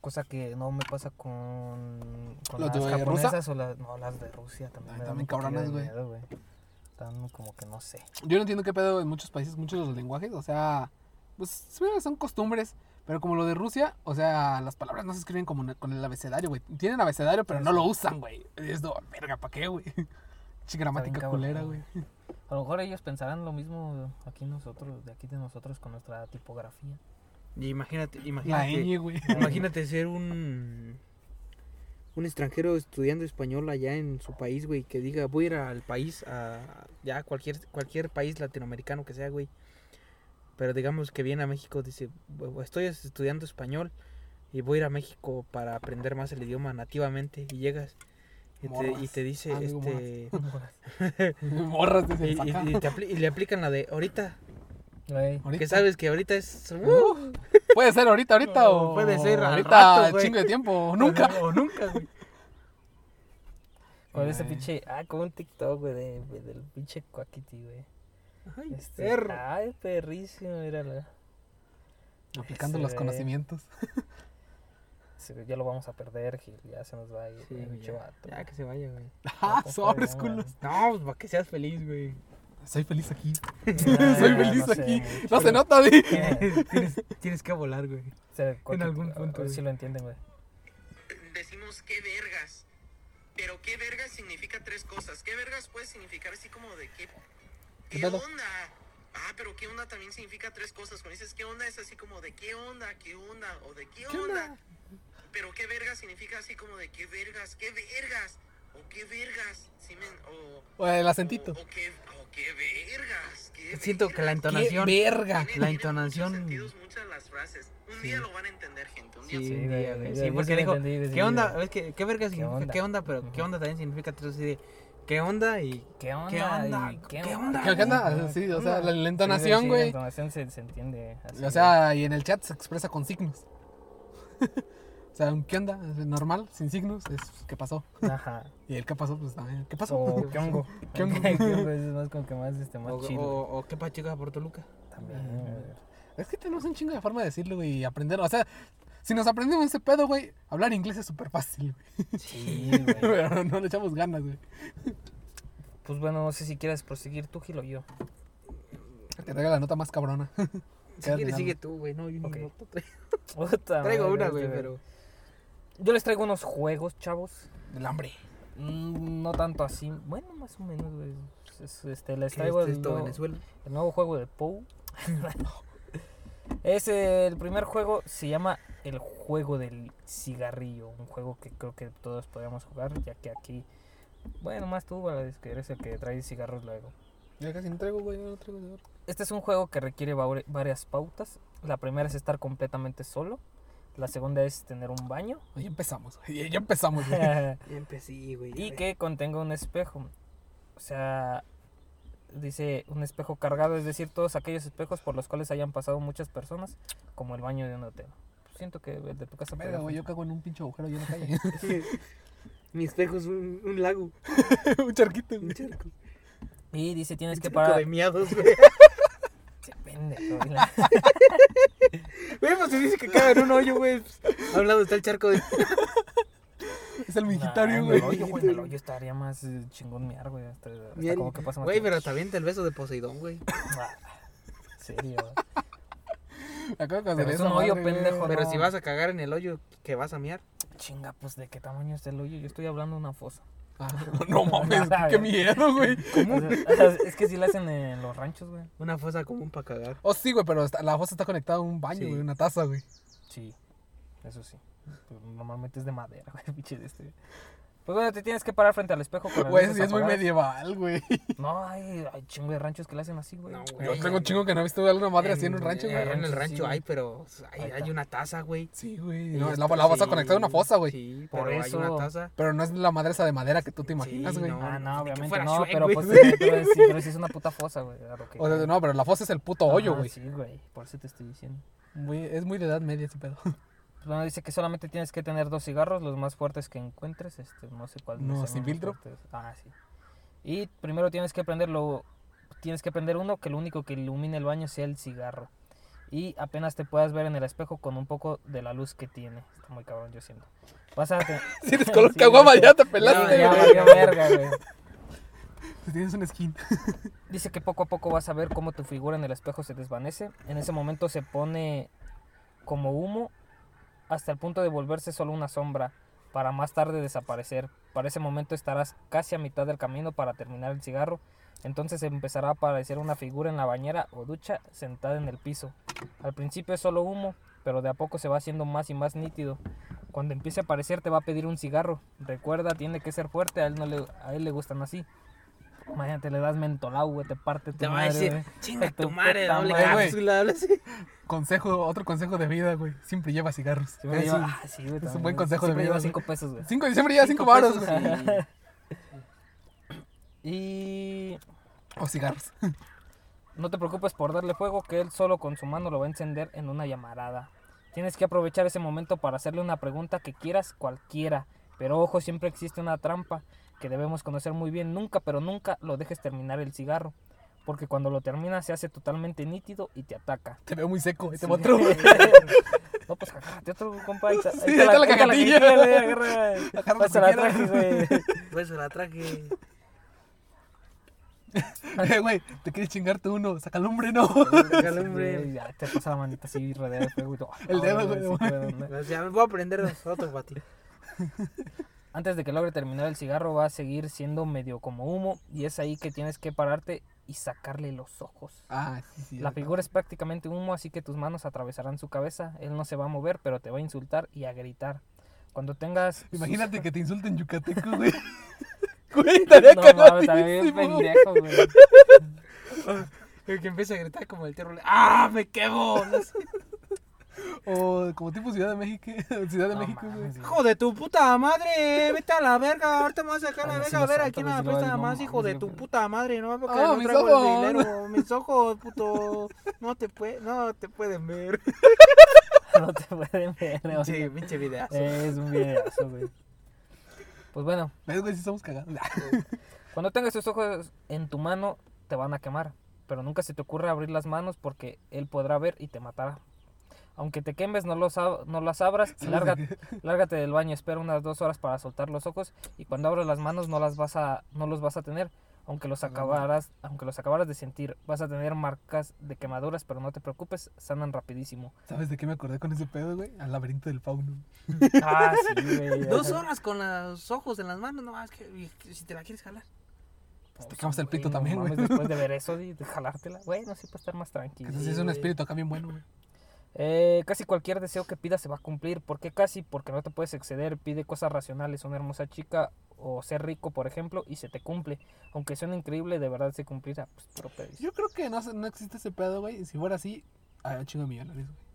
Cosa que no me pasa con, con ¿Los las de japonesas o las, no, las de Rusia también. Ay, también cabronas, güey. miedo, güey. Están como que no sé. Yo no entiendo qué pedo en muchos países, muchos de los lenguajes, o sea, pues sí, son costumbres, pero como lo de Rusia, o sea, las palabras no se escriben como con el abecedario, güey. Tienen abecedario, pero no lo usan, güey. Es de, verga, ¿para qué, güey? Che gramática culera, güey. A lo mejor ellos pensarán lo mismo aquí nosotros, de aquí de nosotros con nuestra tipografía. Y imagínate, La imagínate. ñ, güey. Imagínate ser un un extranjero estudiando español allá en su país, güey, que diga, voy a ir al país, a ya cualquier cualquier país latinoamericano que sea, güey. Pero digamos que viene a México, dice, "Bu- estoy estudiando español y voy a ir a México para aprender más el idioma nativamente y llegas y te, y Morras. te dice, Ah, este, Morras. De y, y- y te apli- y le aplican la de ahorita, que sabes que ahorita es Uh, puede ser ahorita, ahorita No, o puede ser ahorita rato, chingo de tiempo, o nunca. o nunca, güey. Con ese pinche, ah, como un TikTok, güey, de, de- del pinche Coaquiti, güey. Ay, Este, perro. Ay, perrísimo, mírala. Aplicando los güey. conocimientos. Ya lo vamos a perder, Gil, ya se nos va a ir Sí, güey, ya, vato. ya que se vaya, güey. Ah, sobres, culos. No, pues para que seas feliz, güey. Soy feliz aquí. Soy feliz no aquí. No se nota, di. tienes, tienes que volar, güey. O sea, Coaquiti, algún punto, a ver güey. si lo entienden, güey. decimos qué vergas. Pero qué vergas significa tres cosas. ¿Qué vergas puede significar así como de qué, ¿Qué qué onda? Ah, pero qué onda también significa tres cosas. Cuando dices qué onda es así como de qué onda, qué onda o de qué, ¿Qué onda? onda? Pero qué vergas significa así como de qué vergas, qué vergas o qué vergas. ¿sí me- o, O el acentito. O, o qué, o qué vergas. qué Siento que la entonación. verga. Tiene- La tiene entonación- Muchos sentidos, muchas las frases. Un Sí. día lo van a entender, gente. Un día Sí, Sí, un día, güey, Sí, porque dijo, ¿qué onda? ¿qué verga significa onda? qué onda? Pero ¿qué onda también significa tres así de ¿qué onda? Y ¿Qué onda? ¿Qué onda? Y ¿Qué ¿Qué onda? ¿Qué, qué onda? Ajá. Sí, o sea, la, la Sí, entonación, sí, La güey. entonación se, se entiende así. O sea, y en el chat se expresa con signos. O sea, un ¿qué onda? Normal, sin signos, es ¿qué pasó? Ajá. Y el ¿qué pasó? Pues también, ¿qué pasó? O Kyongo. Kyongo. Kyongo es más como que más, este, más O, chido. o, o qué pachuca por Toluca. También. Es que tenemos un chingo de forma de decirlo, güey, y aprender. O sea, si nos aprendemos ese pedo, güey, hablar inglés es súper fácil, güey. Sí, güey. Pero no le echamos ganas, güey. Pues bueno, no sé si quieres proseguir tú, Gil, o yo. Que te traiga la nota más cabrona. Si quieres, sigue tú, güey. No, yo noto traigo. Puta Traigo madre, una, este, güey, pero. Yo les traigo unos juegos, chavos. Del hambre. Mm, No tanto así. Bueno, más o menos, güey. Es- Este, les ¿Qué traigo es el, esto, nuevo- Venezuela? el nuevo juego de Pou. es el primer juego, se llama El Juego del Cigarrillo. Un juego que creo que todos podríamos jugar, ya que aquí. Bueno, más tú, que eres el que trae cigarros luego. Ya casi no traigo, güey, no traigo. Este es un juego que requiere varias pautas. La primera es estar completamente solo. La segunda es tener un baño. Ya empezamos. Ya empezamos, güey. Ya empecé, güey. y que contenga un espejo. O sea, dice un espejo cargado, es decir, todos aquellos espejos por los cuales hayan pasado muchas personas, como el baño de un hotel. Siento que el de tu casa Verga, güey, yo cago en un pinche agujero ahí en la calle. Mi espejo es un, un lago. un charquito, Un charco. Y dice tienes Un que charco parar. de miados, güey. Pendejo, güey, Güey, pues se dice que caga en un hoyo, güey. Pues, A un lado está el charco de. Es el en güey. el hoyo, güey, en el hoyo estaría más chingón miar, güey. Hasta, hasta como que pasa más Güey, pero también el beso de Poseidón, güey. En serio. Pero es un hoyo pendejo, Pero no. si vas a cagar en el hoyo que vas a miar. Chinga, pues de qué tamaño es el hoyo. Yo estoy hablando de una fosa. Ah, no mames, qué miedo, güey. O sea, es que si la hacen en los ranchos, güey. Una fosa común para cagar. Oh, sí, güey, pero la fosa está conectada a un baño, Sí. güey, una taza, güey. Sí, eso sí. Pero normalmente es de madera, güey, pinche de este. Pues bueno, te tienes que parar frente al espejo con Güey, sí es muy medieval, güey. No, hay, hay chingo de ranchos que le hacen así, güey. No, güey. Yo tengo un chingo que no he visto alguna madre así en un rancho, güey. en el rancho, sí. hay, pero hay, Ahí hay está. una taza, güey. Sí, güey. No, la, la vas a conectar a una fosa, güey. Sí, Por pero hay eso- una taza. Pero no es la madre esa de madera que tú te imaginas, Sí, güey. no. Ah, no, obviamente no, Shrek, pero güey. pues sí, pero, sí, es una puta fosa, güey. O sea, no, pero la fosa es el puto hoyo, güey. Sí, güey, por eso te estoy diciendo. Muy- Es muy de edad media ese pedo. Bueno, dice que solamente tienes que tener dos cigarros, los más fuertes que encuentres, este, no sé cuál. No, sin filtro. fuertes. Ah, sí. Y primero tienes que prenderlo, tienes que prender uno que lo único que ilumine el baño sea el cigarro. Y apenas te puedas ver en el espejo con un poco de la luz que tiene. Está muy cabrón, yo siento. Vas a te- Si eres color caguama, ya te Ya, pelaste, ya güey. valió verga, güey. Tienes un skin. Dice que poco a poco vas a ver cómo tu figura en el espejo se desvanece. En ese momento se pone como humo hasta el punto de volverse solo una sombra para más tarde desaparecer. Para ese momento estarás casi a mitad del camino para terminar el cigarro. Entonces empezará a aparecer una figura en la bañera o ducha sentada en el piso. Al principio es solo humo, pero de a poco se va haciendo más y más nítido. Cuando empiece a aparecer te va a pedir un cigarro. Recuerda, tiene que ser fuerte, a él, no le, a él le gustan así. Imagínate, le das mentolado, güey, te parte tu Te va a madre, decir, chinga Tu madre, doble madre, cápsula. Consejo, otro consejo de vida, güey. Siempre lleva cigarros. Siempre Es lleva- un- ah, sí, güey, un también, buen consejo de Siempre vida, lleva güey. 5 pesos, güey. Cinco, siempre lleva cinco Cinco pesos, güey. Y O cigarros. no te preocupes por darle fuego, que él solo con su mano lo va a encender en una llamarada. Tienes que aprovechar ese momento para hacerle una pregunta que quieras cualquiera. Pero ojo, siempre existe una trampa que debemos conocer muy bien. Nunca, pero nunca lo dejes terminar el cigarro. Porque cuando lo terminas se hace totalmente nítido y te ataca. Te veo muy seco. Ahí te Sí. otro. no, pues agárrate otro, compa. Ahí está, Sí, ahí está la agarra. Agarra Pues se la traje, güey. Pues se la traje. Eh, güey, te quieres chingarte uno. Saca el hombre, no. Déjale, hombre. Sí, ya te pasa la manita así rodeada de fuego. El dedo, güey, de me voy a aprender otro para ti. Antes de que logre terminar el cigarro va a seguir siendo medio como humo y es ahí que tienes que pararte y sacarle los ojos. Ah, sí, sí. La figura es prácticamente humo, así que tus manos atravesarán su cabeza. Él no se va a mover, pero te va a insultar y a gritar. Cuando tengas... Imagínate que te insulten yucateco, güey. Güey, estaría No mames, pendejo, güey. El que empieza a gritar como el terror. ¡Ah, me quemo! No sé. O como tipo Ciudad de México. Ciudad de No México, güey. Hijo de tu puta madre, vete a la verga, ahorita me vas a sacar la sí verga, a ver aquí no sí lo presta digo, más, no, hijo de sí, tu puta madre, no porque Ah, no traigo ojos. el dinero, mis ojos, puto, no te puede, no te pueden ver. no te pueden ver. o sea, Pinche, videazo. es un videazo, güey. Pues bueno, ¿Ves, güey? Si somos cagados. cuando tengas tus ojos en tu mano, te van a quemar. Pero nunca se te ocurre abrir las manos porque él podrá ver y te matará. Aunque te quemes, no, los ab- no las abras y larga- lárgate del baño. Espera unas dos horas para soltar los ojos y cuando abras las manos no, las vas a, no los vas a tener. Aunque los, acabarás, aunque los acabaras de sentir, vas a tener marcas de quemaduras, pero no te preocupes, sanan rapidísimo. ¿Sabes de qué me acordé con ese pedo, güey? Al laberinto del fauno. Ah, sí, güey. Dos horas con los ojos en las manos, no más que y si te la quieres jalar. Pues, te quemas el pito no también, güey. Después de ver eso y de jalártela. Bueno, sí, para estar más tranquilo. Sí es un güey. espíritu acá bien bueno, güey. Eh, casi cualquier deseo que pidas se va a cumplir. ¿Por qué casi? Porque no te puedes exceder. Pide cosas racionales. Una hermosa chica o ser rico, por ejemplo, y se te cumple. Aunque suene increíble, de verdad se cumplirá. Pues pedís. Yo creo que no, se- no existe ese pedo, güey. Si fuera así, había un chingo de millonarios, güey.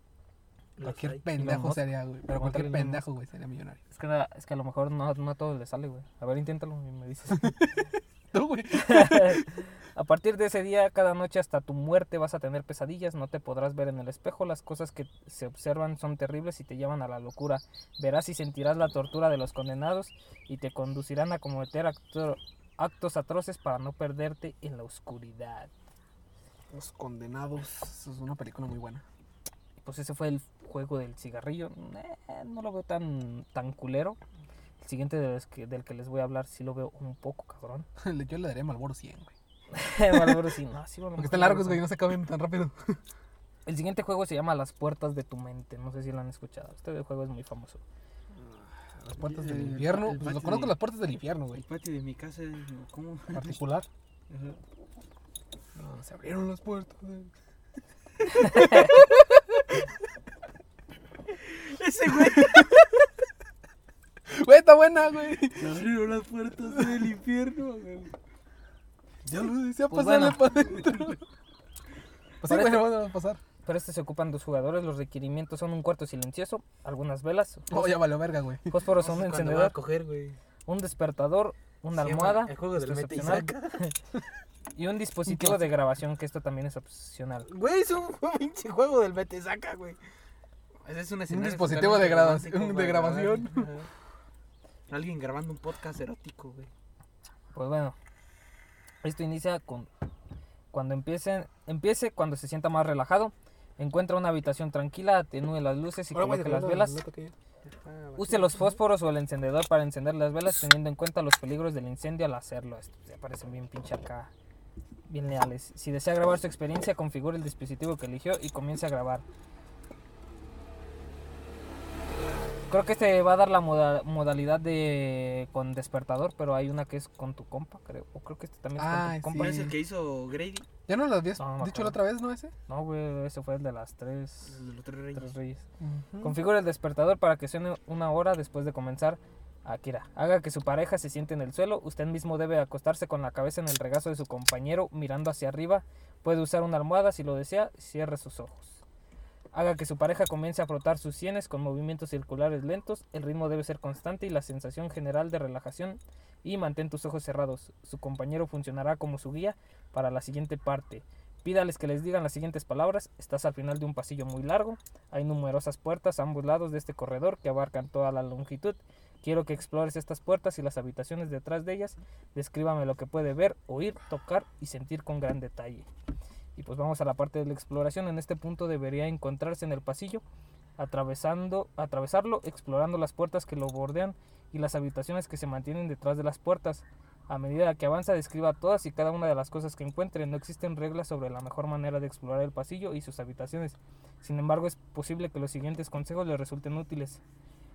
Cualquier hay. pendejo sería, güey. Pero cualquier pendejo, güey, sería millonario. Es que, es que a lo mejor no, no a todos les sale, güey. A ver, inténtalo y me dices. Tú, güey. a partir de ese día, cada noche hasta tu muerte vas a tener pesadillas, no te podrás ver en el espejo, las cosas que se observan son terribles y te llevan a la locura. Verás y sentirás la tortura de los condenados y te conducirán a cometer acto- actos atroces para no perderte en la oscuridad. Los condenados. Eso es una película muy buena. Pues ese fue el juego del cigarrillo. Eh, no lo veo tan, tan culero. El siguiente del que, del que les voy a hablar sí lo veo un poco cabrón. Yo le daría Malboro 100, güey. Malboro sí, no, sí, Porque están largos, güey, no se acaben tan rápido. El siguiente juego se llama Las Puertas de tu Mente. No sé si lo han escuchado. Este juego es muy famoso. Las puertas El- del el- infierno. el Pues lo conozco de- las puertas del infierno, El güey. patio de mi casa, ¿cómo? Particular. No, se abrieron las puertas. del- Ese güey. Güey, está buena, güey. Se abrieron las puertas del infierno, güey. Ya lo decía, Pues pasarle bueno. para adentro. Pues sí, Para güey, este- vamos a pasar. Para este se ocupan dos jugadores. Los requerimientos son un cuarto silencioso, algunas velas, Oh, ya valió verga, güey. fósforos, un Cuando va a encendedor, coger, güey. un despertador, una almohada El juego del mete y opcional, saca. y un dispositivo de grabación, que esto también es opcional. Güey, es un pinche juego del mete y saca, güey. Ese es un escenario dispositivo de totalmente graba- romántico de grabación. Alguien grabando un podcast erótico, güey. Pues bueno, esto inicia con cuando empiecen, empiece cuando se sienta más relajado. Encuentra una habitación tranquila, atenúe las luces y Ahora, coloque las velas. toque. Use los fósforos o el encendedor para encender las velas teniendo en cuenta los peligros del incendio al hacerlo. Esto me parecen bien pinche acá, bien leales. Si desea grabar su experiencia, configure el dispositivo que eligió y comience a grabar. Creo que este va a dar la moda- modalidad de con despertador, pero hay una que es con tu compa, creo. O creo que este también es con Ah, tu compa. ¿Cuál Sí. es el que hizo Grady? ¿Ya no lo habías No, no dicho la otra vez, no ese? No, güey, ese fue el de las tres, El de los tres reyes. tres reyes. Configure el despertador para que suene una hora después de comenzar. Akira, haga que su pareja se siente en el suelo. Usted mismo debe acostarse con la cabeza en el regazo de su compañero mirando hacia arriba. Puede usar una almohada si lo desea. Cierre sus ojos. Haga que su pareja comience a frotar sus sienes con movimientos circulares lentos. El ritmo debe ser constante y la sensación general de relajación. Y mantén tus ojos cerrados. Su compañero funcionará como su guía para la siguiente parte. Pídales que les digan las siguientes palabras. Estás al final de un pasillo muy largo. Hay numerosas puertas a ambos lados de este corredor que abarcan toda la longitud. Quiero que explores estas puertas y las habitaciones detrás de ellas. Descríbame lo que puede ver, oír, tocar y sentir con gran detalle. Y pues vamos a la parte de la exploración. En este punto debería encontrarse en el pasillo, atravesando, atravesarlo, explorando las puertas que lo bordean y las habitaciones que se mantienen detrás de las puertas. A medida que avanza, describa todas y cada una de las cosas que encuentre. No existen reglas sobre la mejor manera de explorar el pasillo y sus habitaciones. Sin embargo, es posible que los siguientes consejos le resulten útiles.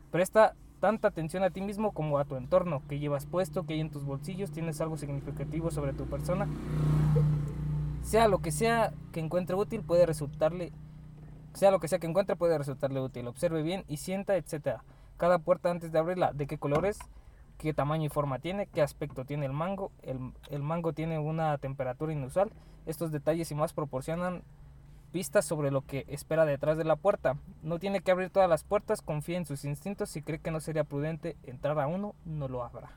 Presta tanta atención a ti mismo como a tu entorno, que llevas puesto, que hay en tus bolsillos, tienes algo significativo sobre tu persona. Sea lo que sea que encuentre útil, puede resultarle sea lo que sea que encuentre puede resultarle útil. Observe bien y sienta, etcétera. Cada puerta antes de abrirla, de qué color es, qué tamaño y forma tiene, qué aspecto tiene el mango. El, el mango tiene una temperatura inusual. Estos detalles y más proporcionan pistas sobre lo que espera detrás de la puerta. No tiene que abrir todas las puertas, confía en sus instintos. Si cree que no sería prudente entrar a uno, no lo abra.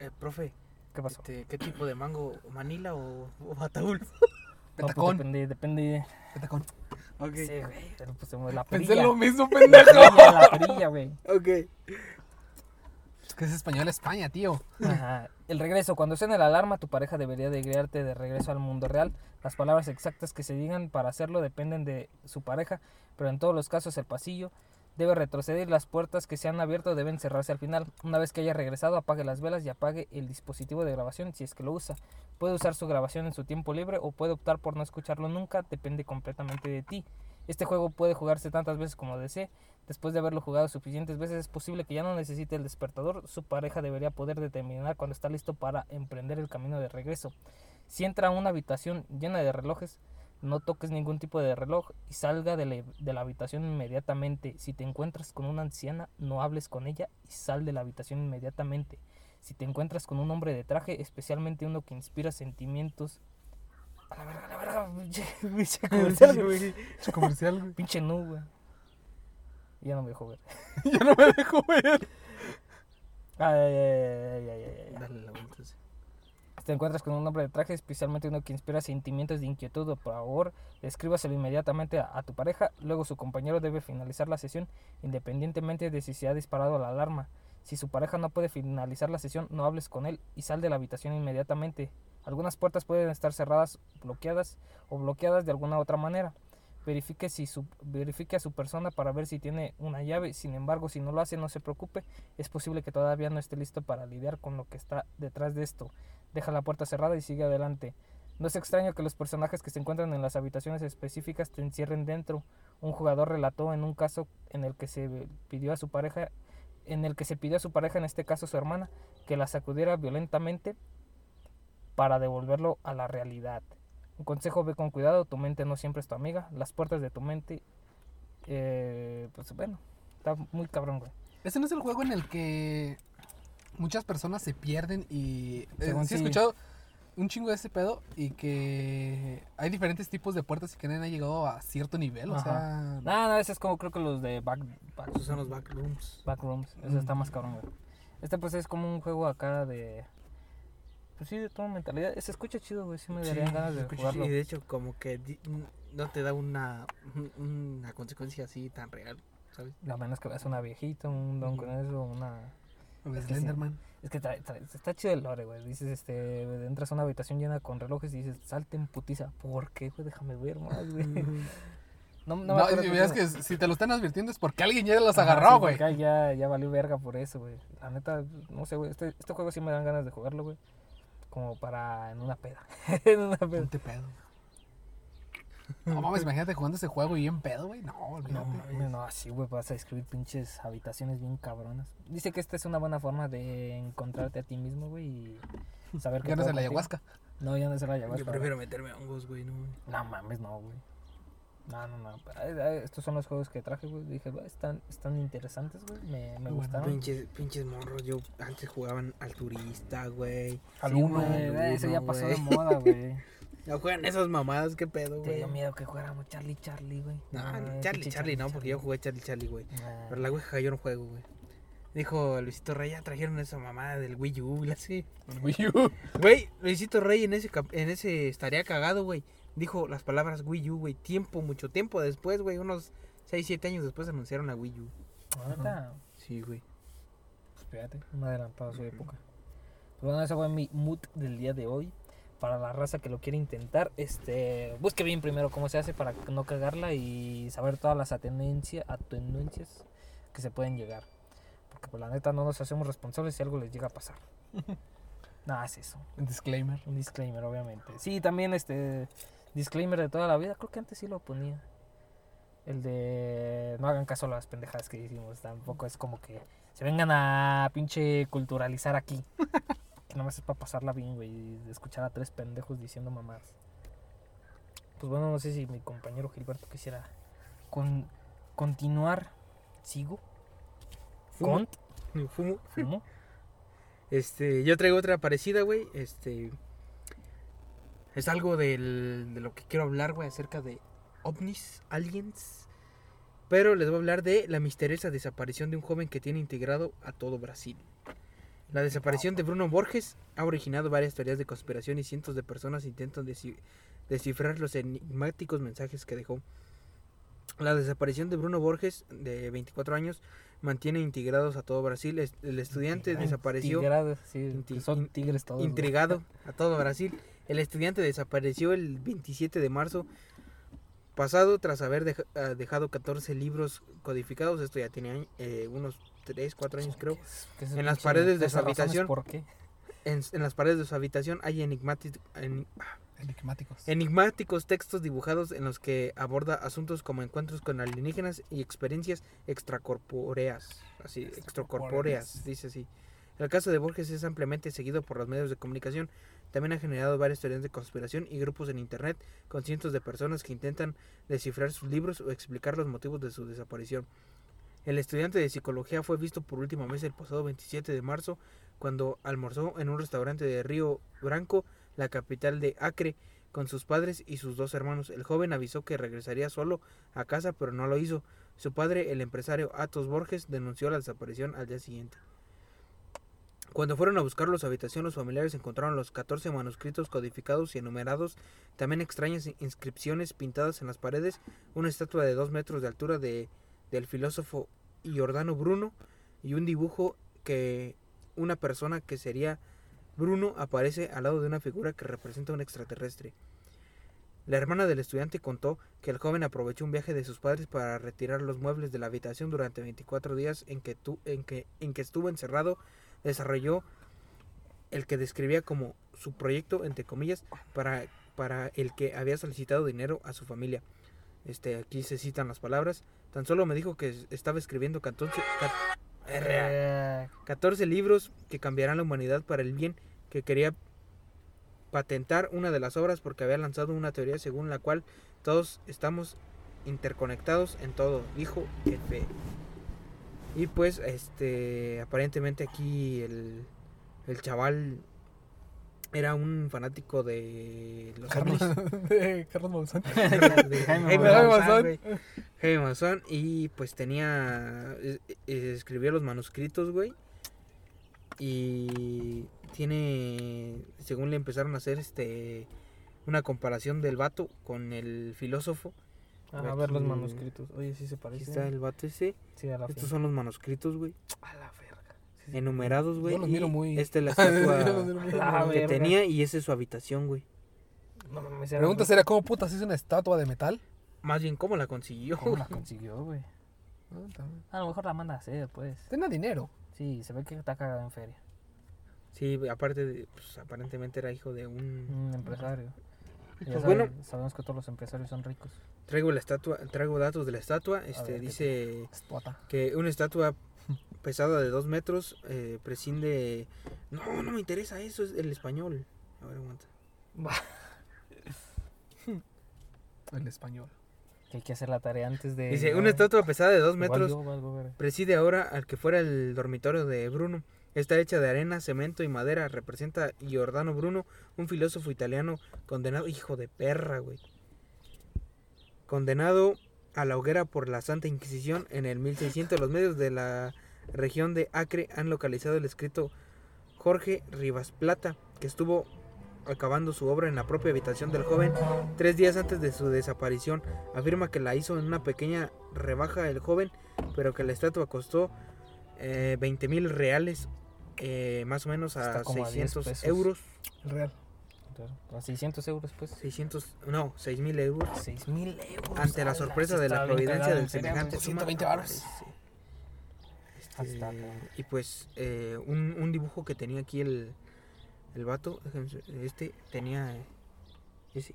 Eh, profe, ¿Qué pasó? este, ¿qué tipo de mango? ¿Manila o, o Ataúl? No, pues Petacón. depende, depende. Petacón. Ok. Sí, güey. pero, me- la Pensé perilla. lo mismo, La pendejo. perilla, la perilla, güey. Ok. Es que es español España, tío. Ajá. El regreso. Cuando suene la alarma, tu pareja debería de guiarte de regreso al mundo real. Las palabras exactas que se digan para hacerlo dependen de su pareja, pero en todos los casos el pasillo debe retroceder las puertas que se han abierto deben cerrarse al final. Una vez que haya regresado, apague las velas y apague el dispositivo de grabación si es que lo usa. Puede usar su grabación en su tiempo libre o puede optar por no escucharlo nunca, depende completamente de ti. Este juego puede jugarse tantas veces como desee. Después de haberlo jugado suficientes veces, es posible que ya no necesite el despertador. Su pareja debería poder determinar cuando está listo para emprender el camino de regreso. Si entra a una habitación llena de relojes, no toques ningún tipo de reloj y salga de la, de la habitación inmediatamente. Si te encuentras con una anciana, no hables con ella y sal de la habitación inmediatamente. Si te encuentras con un hombre de traje, especialmente uno que inspira sentimientos... A la verga, a la verga, pinche, pinche comercial, güey. Comercial, güey. Pinche nu, güey. Ya no me dejó ver. Ya no me dejo ver. Ay, ay, ay, ay, ay, ay, ay. Dale la vuelta. sí. Te encuentras con un hombre de traje, especialmente uno que inspira sentimientos de inquietud o por favor, escríbaselo inmediatamente a, tu pareja. Luego su compañero debe finalizar la sesión independientemente de si se ha disparado la alarma. Si su pareja no puede finalizar la sesión, no hables con él y sal de la habitación inmediatamente. Algunas puertas pueden estar cerradas, bloqueadas o bloqueadas de alguna otra manera. Verifique, si verifique a su persona para ver si tiene una llave. Sin embargo, si no lo hace, no se preocupe. Es posible que todavía no esté listo para lidiar con lo que está detrás de esto. Deja la puerta cerrada y sigue adelante. No es extraño que los personajes que se encuentran en las habitaciones específicas te encierren dentro. Un jugador relató en un caso en el que se pidió a su pareja, en el que se pidió a su pareja, en este caso su hermana, que la sacudiera violentamente para devolverlo a la realidad. Un consejo, ve con cuidado, tu mente no siempre es tu amiga. Las puertas de tu mente, eh, pues bueno, está muy cabrón, güey. Ese no es el juego en el que muchas personas se pierden y... eh, Según sí he escuchado un chingo de ese pedo y que hay diferentes tipos de puertas y que nadie ha llegado a cierto nivel, o sea... No, no, ese es como creo que los de back, back- Esos son los backrooms. Backrooms. Ese está más cabrón, güey. Este pues es como un juego acá de... Pues sí, de toda mentalidad. Se escucha chido, güey. Sí me darían Sí, ganas de escucha, jugarlo. Y de hecho, como que no te da una, un- una consecuencia así tan real, ¿sabes? A menos que veas una viejita, un don con eso, una... o es que sí. Slenderman. Es que trae- trae- está chido el lore, güey. Dices, este, entras a una habitación llena con relojes y dices, salte en putiza. ¿Por qué, güey? Déjame ver más, güey. No, no, me No, y que si te lo están advirtiendo es porque alguien ya los Ajá, agarró, güey. Ya, ya valió verga por eso, güey. La neta, no sé, güey. Este, este juego sí me dan ganas de jugarlo, güey. Como para en una peda. en una peda. Ponte pedo. No mames, imagínate jugando ese juego y bien pedo, güey. No, No, olvídate. mames, no, así, güey, vas a describir pinches habitaciones bien cabronas. Dice que esta es una buena forma de encontrarte a ti mismo, güey, y saber que Ya no es la ayahuasca. No, ya no es la ayahuasca. Yo prefiero meterme a hongos, güey, no. No mames, no, güey. No, no, no. Eh, eh, Estos son los juegos que traje, güey. Dije, "Va, están, están interesantes, güey. Me, me Bueno, gustaron. Pinches, pinches morros, yo antes jugaban al turista, güey. Al Sí, uno, güey, Eso ya pasó güey. de moda, güey. No juegan esas mamadas, qué pedo, Te güey. dio miedo que jugáramos Charlie Charlie, güey. No, Ah, Charlie, pinche Charlie, no, porque yo jugué Charlie, Charlie, güey. Ah, Pero la Ouija yo no juego, güey. Dijo Luisito Rey, ya trajeron esa mamada del Wii U, y así. El Wii U. Güey, Luisito Rey en ese, en ese estaría cagado, güey. Dijo las palabras Wii U, güey. Tiempo, mucho tiempo después, güey. Unos 6, 7 años después anunciaron la Wii U. la neta, Sí, güey. pues fíjate, un adelantado a su época. Pues bueno, ese fue mi mood del día de hoy. Para la raza que lo quiere intentar, este, busque bien primero cómo se hace para no cagarla y saber todas las atenencia- atenuencias que se pueden llegar. Porque pues la neta no nos hacemos responsables si algo les llega a pasar. Nada, es eso. Un disclaimer. Un disclaimer, obviamente. Sí, también este disclaimer de toda la vida. Creo que antes sí lo ponía. El de no hagan caso a las pendejadas que hicimos. Tampoco es como que se vengan a pinche culturalizar aquí. que nomás es para pasarla bien, güey. Y escuchar a tres pendejos diciendo mamadas. Pues bueno, no sé si mi compañero Gilberto quisiera con, continuar. ¿Sigo? Fumo. ¿Cont? Fumo. ¿Fumo? Este, yo traigo otra parecida, güey. Este. Es algo del, de lo que quiero hablar, güey, acerca de ovnis, aliens. Pero les voy a hablar de la misteriosa desaparición de un joven que tiene integrado a todo Brasil. La desaparición de Bruno Borges ha originado varias teorías de conspiración y cientos de personas intentan descifrar los enigmáticos mensajes que dejó. La desaparición de Bruno Borges, de 24 años, mantiene integrados a todo Brasil. El estudiante desapareció sí, Inti- son tigres todos. intrigado a todo Brasil. El estudiante desapareció el 27 de marzo pasado tras haber ah, dejado 14 libros codificados. Esto ya tenía eh, unos 3, 4 años creo. ¿Qué es- qué es En las paredes de 13 su habitación. ¿Por qué? En, en las paredes de su habitación hay enigmáticos, Enigmáticos. enigmáticos textos dibujados en los que aborda asuntos como encuentros con alienígenas y experiencias extracorpóreas. Así, extracorpóreas, dice así. El caso de Borges es ampliamente seguido por los medios de comunicación. También ha generado varias teorías de conspiración y grupos en internet con cientos de personas que intentan descifrar sus libros o explicar los motivos de su desaparición. El estudiante de psicología fue visto por última vez el pasado 27 de marzo cuando almorzó en un restaurante de Río Branco, la capital de Acre, con sus padres y sus dos hermanos. El joven avisó que regresaría solo a casa, pero no lo hizo. Su padre, el empresario Atos Borges, denunció la desaparición al día siguiente. Cuando fueron a buscarlo su habitación, los familiares encontraron los 14 manuscritos codificados y enumerados, también extrañas inscripciones pintadas en las paredes, una estatua de dos metros de altura de, del filósofo Giordano Bruno y un dibujo que una persona que sería Bruno aparece al lado de una figura que representa a un extraterrestre. La hermana del estudiante contó que el joven aprovechó un viaje de sus padres para retirar los muebles de la habitación durante 24 días en que, tu- en que, en que estuvo encerrado. Desarrolló el que describía como su proyecto, entre comillas, para, para el que había solicitado dinero a su familia. Este, aquí se citan las palabras. Tan solo me dijo que estaba escribiendo 14, ca- Eh, 14 libros que cambiarán la humanidad para el bien, que quería patentar una de las obras porque había lanzado una teoría según la cual todos estamos interconectados en todo, dijo F. Y pues, este, aparentemente aquí el, el chaval era un fanático de los Carlos, de Carlos Maussan. de Jaime güey. Jaime Maussan, y pues tenía escribió los manuscritos, güey. Y tiene según le empezaron a hacer este una comparación del vato con el filósofo. a ver los Aquí- manuscritos. Oye, sí se Aquí parece. está el vato ese. Sí, a la Estos fin. son los manuscritos, güey, A la. Enumerados, güey. Yo los y miro muy- Esta es la estatua Ah, que tenía y esa es su habitación, güey. No mames, era- Pregunta sería, ¿cómo putas hizo una estatua de metal? Más bien, ¿cómo la consiguió? ¿Cómo la consiguió, güey? A lo mejor la manda a hacer, pues. Tiene dinero. Sí, se ve que está cagada en feria. Sí, aparte, de, pues, aparentemente era hijo de un... Un empresario. Pues sabe- bueno. sabemos que todos los empresarios son ricos. Traigo la estatua, traigo datos de la estatua. Este ¿qué dice que una estatua pesada de dos metros eh, prescinde. No, no me interesa eso, es el español. A ver, aguanta. El español. Que hay que hacer la tarea antes de. Dice, una estatua pesada de dos metros valgo preside ahora al que fuera el dormitorio de Bruno. Está hecha de arena, cemento y madera. Representa a Giordano Bruno, un filósofo italiano condenado, hijo de perra, güey. Condenado a la hoguera por la Santa Inquisición en el 1600. Los medios de la región de Acre han localizado el escrito Jorge Rivas Plata, que estuvo acabando su obra en la propia habitación del joven tres días antes de su desaparición. Afirma que la hizo en una pequeña rebaja el joven, pero que la estatua costó eh, 20 mil reales, eh, más o menos a Está como a 10 600 pesos. euros. El real. A 600 euros, pues. 600, no, 6 mil euros. 6 mil euros. Ante la sorpresa sí de la providencia del semejante güey. suma, 120 varos. aparece. Hasta Este, acá. y pues eh, un, un dibujo que tenía aquí el, el vato, este tenía eh, ese,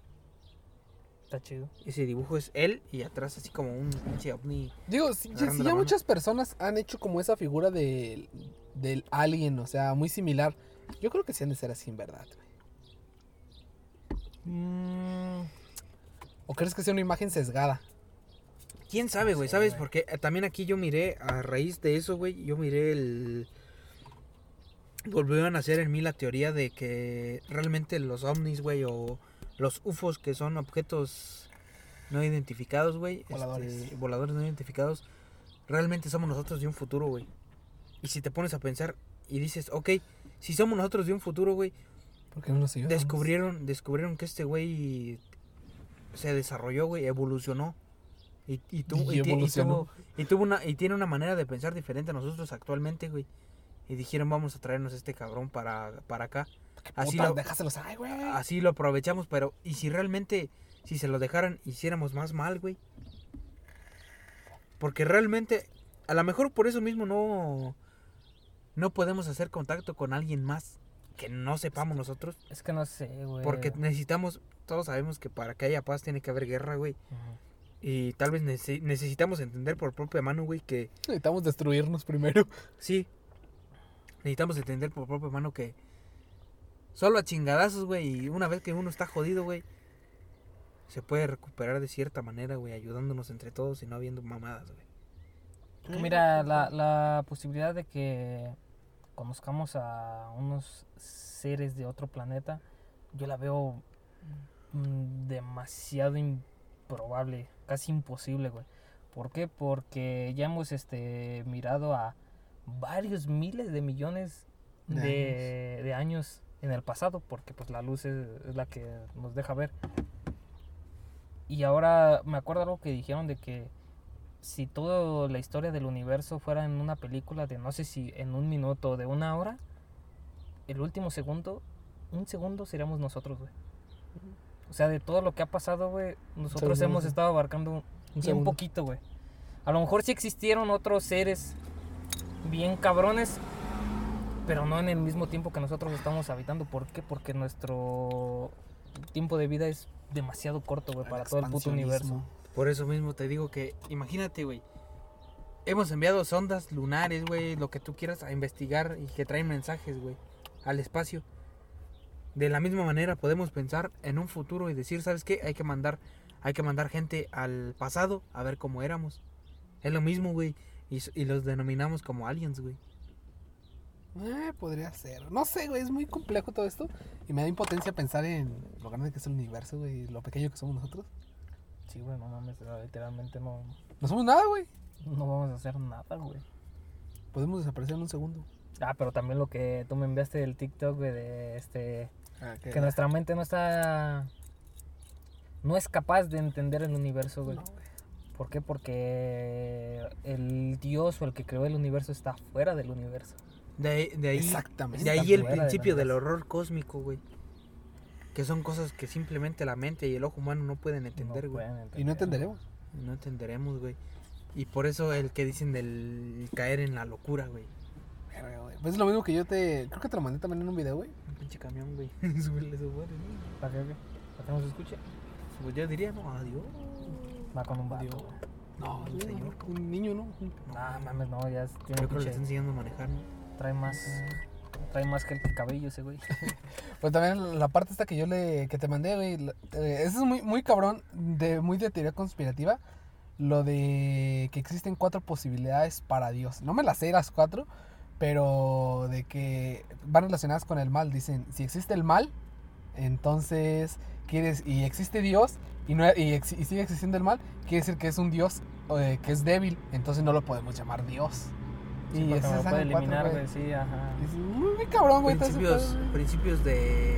Está chido. ese dibujo es él y atrás así como un pinche ovni. Digo, si, ya mano. muchas personas han hecho como esa figura del, del alien, o sea, muy similar. Yo creo que sí han de ser así en verdad, güey. Mm, ¿O crees que sea una imagen sesgada? ¿Quién sabe, güey? ¿Sabes? Porque eh, también aquí yo miré, a raíz de eso, güey, yo miré el... Volvieron a hacer en mí la teoría de que realmente los ovnis, güey, o los UFOs, que son objetos no identificados, güey, este, Voladores. voladores no identificados, realmente somos nosotros de un futuro, güey. Y si te pones a pensar y dices, ok, si somos nosotros de un futuro, güey, ¿Por qué no nos ayudamos? descubrieron, descubrieron que este güey se desarrolló, güey, evolucionó. Y, y, tu- Y tuvo, y tuvo una, y tiene una manera de pensar diferente a nosotros actualmente, güey. Y dijeron, vamos a traernos a este cabrón para, para acá. Así Puta, lo, déjaselos, ay, güey. así lo aprovechamos, pero ¿y si realmente, si se lo dejaran, hiciéramos más mal, güey? Porque realmente, a lo mejor por eso mismo no, no podemos hacer contacto con alguien más que no sepamos nosotros. Es que no sé, güey. Porque necesitamos, todos sabemos que para que haya paz tiene que haber guerra, güey. Ujú. Y tal vez nece- necesitamos entender por propia mano, güey, que Necesitamos destruirnos primero. sí. Necesitamos entender por propia mano que solo a chingadazos, güey, y una vez que uno está jodido, güey, se puede recuperar de cierta manera, güey, ayudándonos entre todos y no habiendo mamadas, güey. Porque Mira, la, la posibilidad de que conozcamos a unos seres de otro planeta, yo la veo mm, demasiado improbable, casi imposible, güey. ¿Por qué? Porque ya hemos este mirado a varios miles de millones De de, de años en el pasado, porque pues la luz es, es la que nos deja ver. Y ahora me acuerdo algo que dijeron de que si toda la historia del universo fuera en una película de no sé si en un minuto o de una hora, el último segundo, un segundo seríamos nosotros, güey. O sea, de todo lo que ha pasado, güey, nosotros hemos sí. estado abarcando un, Un bien segundo. poquito, güey. A lo mejor sí existieron otros seres bien cabrones, pero no en el mismo tiempo que nosotros estamos habitando. ¿Por qué? Porque nuestro tiempo de vida es demasiado corto, güey, para todo el puto universo. Por eso mismo te digo que, imagínate, güey. Hemos enviado sondas lunares, güey, lo que tú quieras, a investigar y que traen mensajes, güey, al espacio. De la misma manera podemos pensar en un futuro y decir, ¿sabes qué? Hay que mandar, hay que mandar gente al pasado a ver cómo éramos. Es lo mismo, güey. Y, y los denominamos como aliens, güey. Eh, podría ser. No sé, güey, es muy complejo todo esto. Y me da impotencia pensar en lo grande que es el universo, güey, y lo pequeño que somos nosotros. Sí, güey, no mames, literalmente no, No somos nada, güey. no vamos a hacer nada, güey. Podemos desaparecer en un segundo. Ah, pero también lo que tú me enviaste del TikTok, güey, de este... Ah, Que nuestra mente no está... No es capaz de entender el universo, güey. No, güey. ¿Por qué? Porque el Dios o el que creó el universo está fuera del universo. De ahí, de ahí, Exactamente. de ahí el del principio del horror cósmico, güey. Que son cosas que simplemente la mente y el ojo humano no pueden entender, no güey. pueden Y no entender. entenderemos. No entenderemos, güey. Y por eso el que dicen del caer en la locura, güey. Verga, güey. Pues es lo mismo que yo te. Creo que te lo mandé también en un video, güey. Un pinche camión, güey. Súbele su madre, ¿no? ¿Para qué? güey? ¿Para que no se escuche? Pues yo diría, no, adiós. Va con un vato. Adiós. güey. No, Un un señor. Un niño, ¿no? No, mames, no, ya tiene Yo creo que le está enseñando a manejar, ¿no? Trae más... Trae más que el cabello ese, güey. Pues también la parte esta que yo le. que te mandé, güey. eh, eso es muy, muy cabrón. De, muy de teoría conspirativa. Lo de que existen cuatro posibilidades para Dios. No me las sé las cuatro. Pero de que van relacionadas con el mal. Dicen, si existe el mal, entonces quieres. y existe Dios. Y, no, y, ex- y sigue existiendo el mal, quiere decir que es un Dios eh, que es débil. Entonces no lo podemos llamar Dios. Sí, lo son puede eliminar, güey. sí, ajá. Muy, cabrón, güey. Principios, principios de.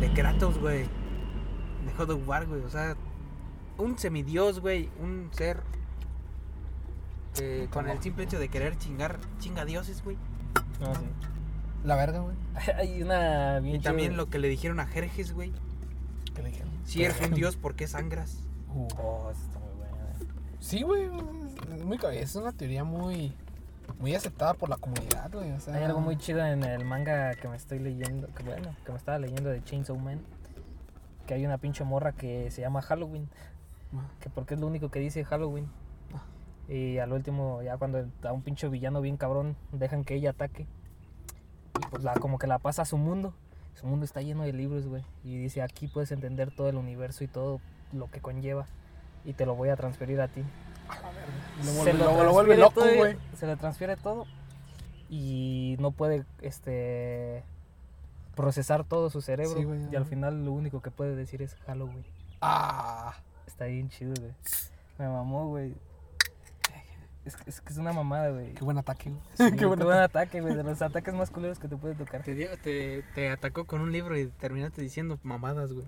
de Kratos, güey. De God of War, güey. O sea, un semidios, güey. Un ser. Que con el simple hecho de querer chingar, chinga dioses, güey. No, sí. La verga, güey. Hay una bien Y también lo que le dijeron a Jerjes, güey. ¿Qué le dijeron? Si eres un dios, ¿por qué sangras? Uh, Oh, eso está muy bueno. Sí, güey. Es, muy, es una teoría muy, muy aceptada por la comunidad, güey. O sea, Hay algo muy chido en el manga que me estoy leyendo, que bueno, que me estaba leyendo de Chainsaw Man, que hay una pinche morra que se llama Halloween, Ah. que porque es lo único que dice Halloween. Y al último, ya cuando a un pinche villano bien cabrón, dejan que ella ataque. Y pues la, como que la pasa a su mundo. Su mundo está lleno de libros, güey. Y dice, aquí puedes entender todo el universo y todo lo que conlleva. Y te lo voy a transferir a ti. Lo Se vuelve, lo- lo vuelve loco, güey. Se le transfiere todo y no puede este procesar todo su cerebro. Sí, güey, y al final lo único que puede decir es Halloween. Ah. Está bien chido, güey. Me mamó, güey. Es, que- es que es una mamada, güey. Qué buen ataque, güey. Sí, qué buen buen ataque. güey. De los ataques más culeros que te puede tocar. Te, dio- te, te atacó con un libro y terminaste diciendo mamadas, güey.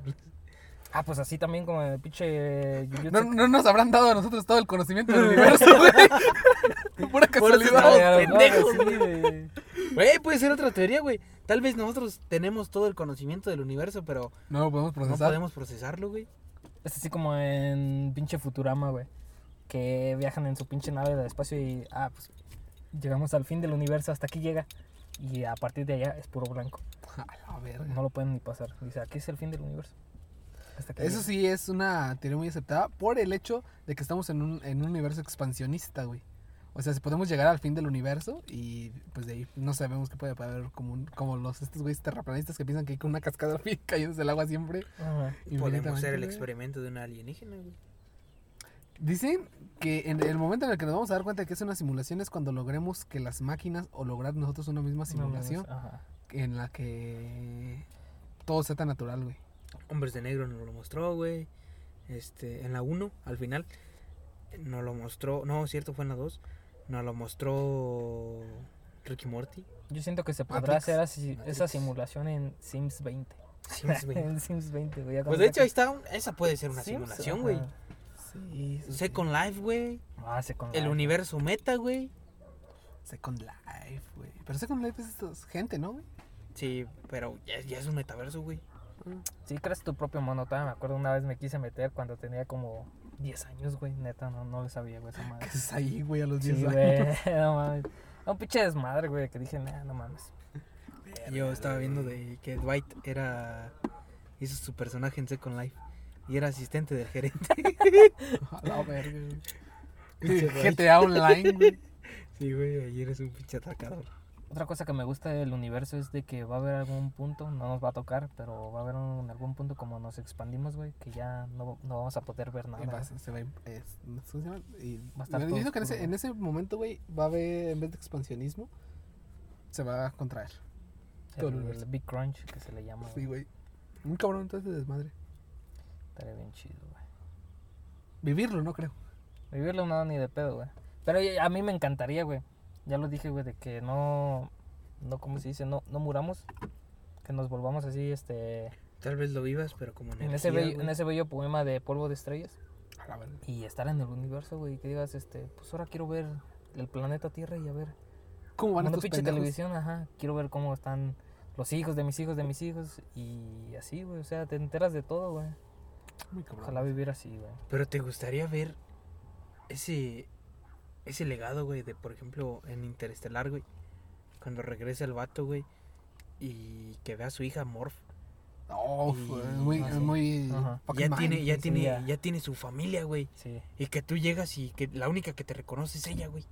Ah, pues así también como el pinche Jujutsu. No, no nos habrán dado a nosotros todo el conocimiento del universo, güey. Pura Por eso casualidad. pendejos, no, güey. Güey, puede ser otra teoría, güey. Tal vez nosotros tenemos todo el conocimiento del universo, pero No lo podemos no procesar. podemos procesarlo, güey. Es así como en pinche Futurama, güey. Que viajan en su pinche nave del espacio y, ah, pues llegamos al fin del universo, hasta aquí llega. Y a partir de allá es puro blanco. A. No lo pueden ni pasar. Dice, aquí es el fin del universo. Hasta aquí Eso llega. sí es una teoría muy aceptada por el hecho de que estamos en un, en un universo expansionista, güey. O sea, si podemos llegar al fin del universo y pues de ahí no sabemos qué puede haber como, un- como los estos güeyes terraplanistas que piensan que hay con una cascada al fin cayéndose el agua siempre. Ajá. Podemos ser el experimento de una alienígena, güey. Dicen que en el momento en el que nos vamos a dar cuenta de que es una simulación es cuando logremos que las máquinas o lograr nosotros una misma No, no, no, simulación en la que todo sea tan natural, güey. Hombres de Negro nos lo mostró, güey. Este, en la 1, al final, nos lo mostró. No, cierto, fue en la 2. Nos lo mostró Ricky Morty. Yo siento que se podrá Matrix. hacer así- esa simulación en Sims 20. Sims, güey. en Sims 20, güey. ya Pues de hecho, ahí está. un- Esa puede ser una Sims, simulación, güey. Sí. Second Life, güey. Ah, Second El Life. universo meta, güey. Second Life, güey. Pero Second Life es estos- gente, ¿no, güey? Sí, pero ya, ya es un metaverso, güey. Sí, creas tu propio mono. todavía me acuerdo una vez me quise meter cuando tenía como 10 años, güey. Neta, no, no le sabía, güey, esa madre. ¿Qué es ahí, güey, a los Sí, 10 güey, años? no mames. Un pinche desmadre, güey, que dije, nah, no mames. Yo estaba viendo de que Dwight era. hizo su personaje en Second Life. Y era asistente del gerente. A la verga, GTA Online, güey. Sí, güey, ayer es un pinche atracador. Otra cosa que me gusta del universo es de que va a haber algún punto, no nos va a tocar, pero va a haber un, algún punto como nos expandimos, güey, que ya no, no vamos a poder ver nada. Y va- se va a- es- ¿cómo se llama? Y- Va a estar yo todo que en ese, en ese momento, güey, va a haber, en vez de expansionismo, se va a contraer. todo el el. Big Crunch, que se le llama. Sí, güey. Un cabrón entonces desmadre. Estaría bien chido, güey. Vivirlo, no creo. Vivirlo no ni de pedo, güey. Pero a mí me encantaría, güey. Ya lo dije, güey, de que no, no, ¿cómo se dice? No, no muramos. Que nos volvamos así, este, Tal vez lo vivas, pero como en ese, energía, bello, güey. en ese bello poema de polvo de estrellas. A la verga. Y estar en el universo, güey, que digas, este, pues ahora quiero ver el planeta Tierra y a ver. ¿Cómo van Una estos pinche pendejos? televisión, ajá. Quiero ver cómo están los hijos de mis hijos de mis hijos. Y así, güey, o sea, te enteras de todo, güey. Muy cabrón. Ojalá vivir así, güey. Pero te gustaría ver ese ese legado, güey, de por ejemplo en Interestelar, güey, cuando regresa el vato, güey, y que ve a su hija Morph, Oh, Y- fue muy, Ah, sí. muy ya mind. tiene ya sí, tiene ya. ya tiene su familia, güey, Sí. y que tú llegas y que la única que te reconoce es ella, güey.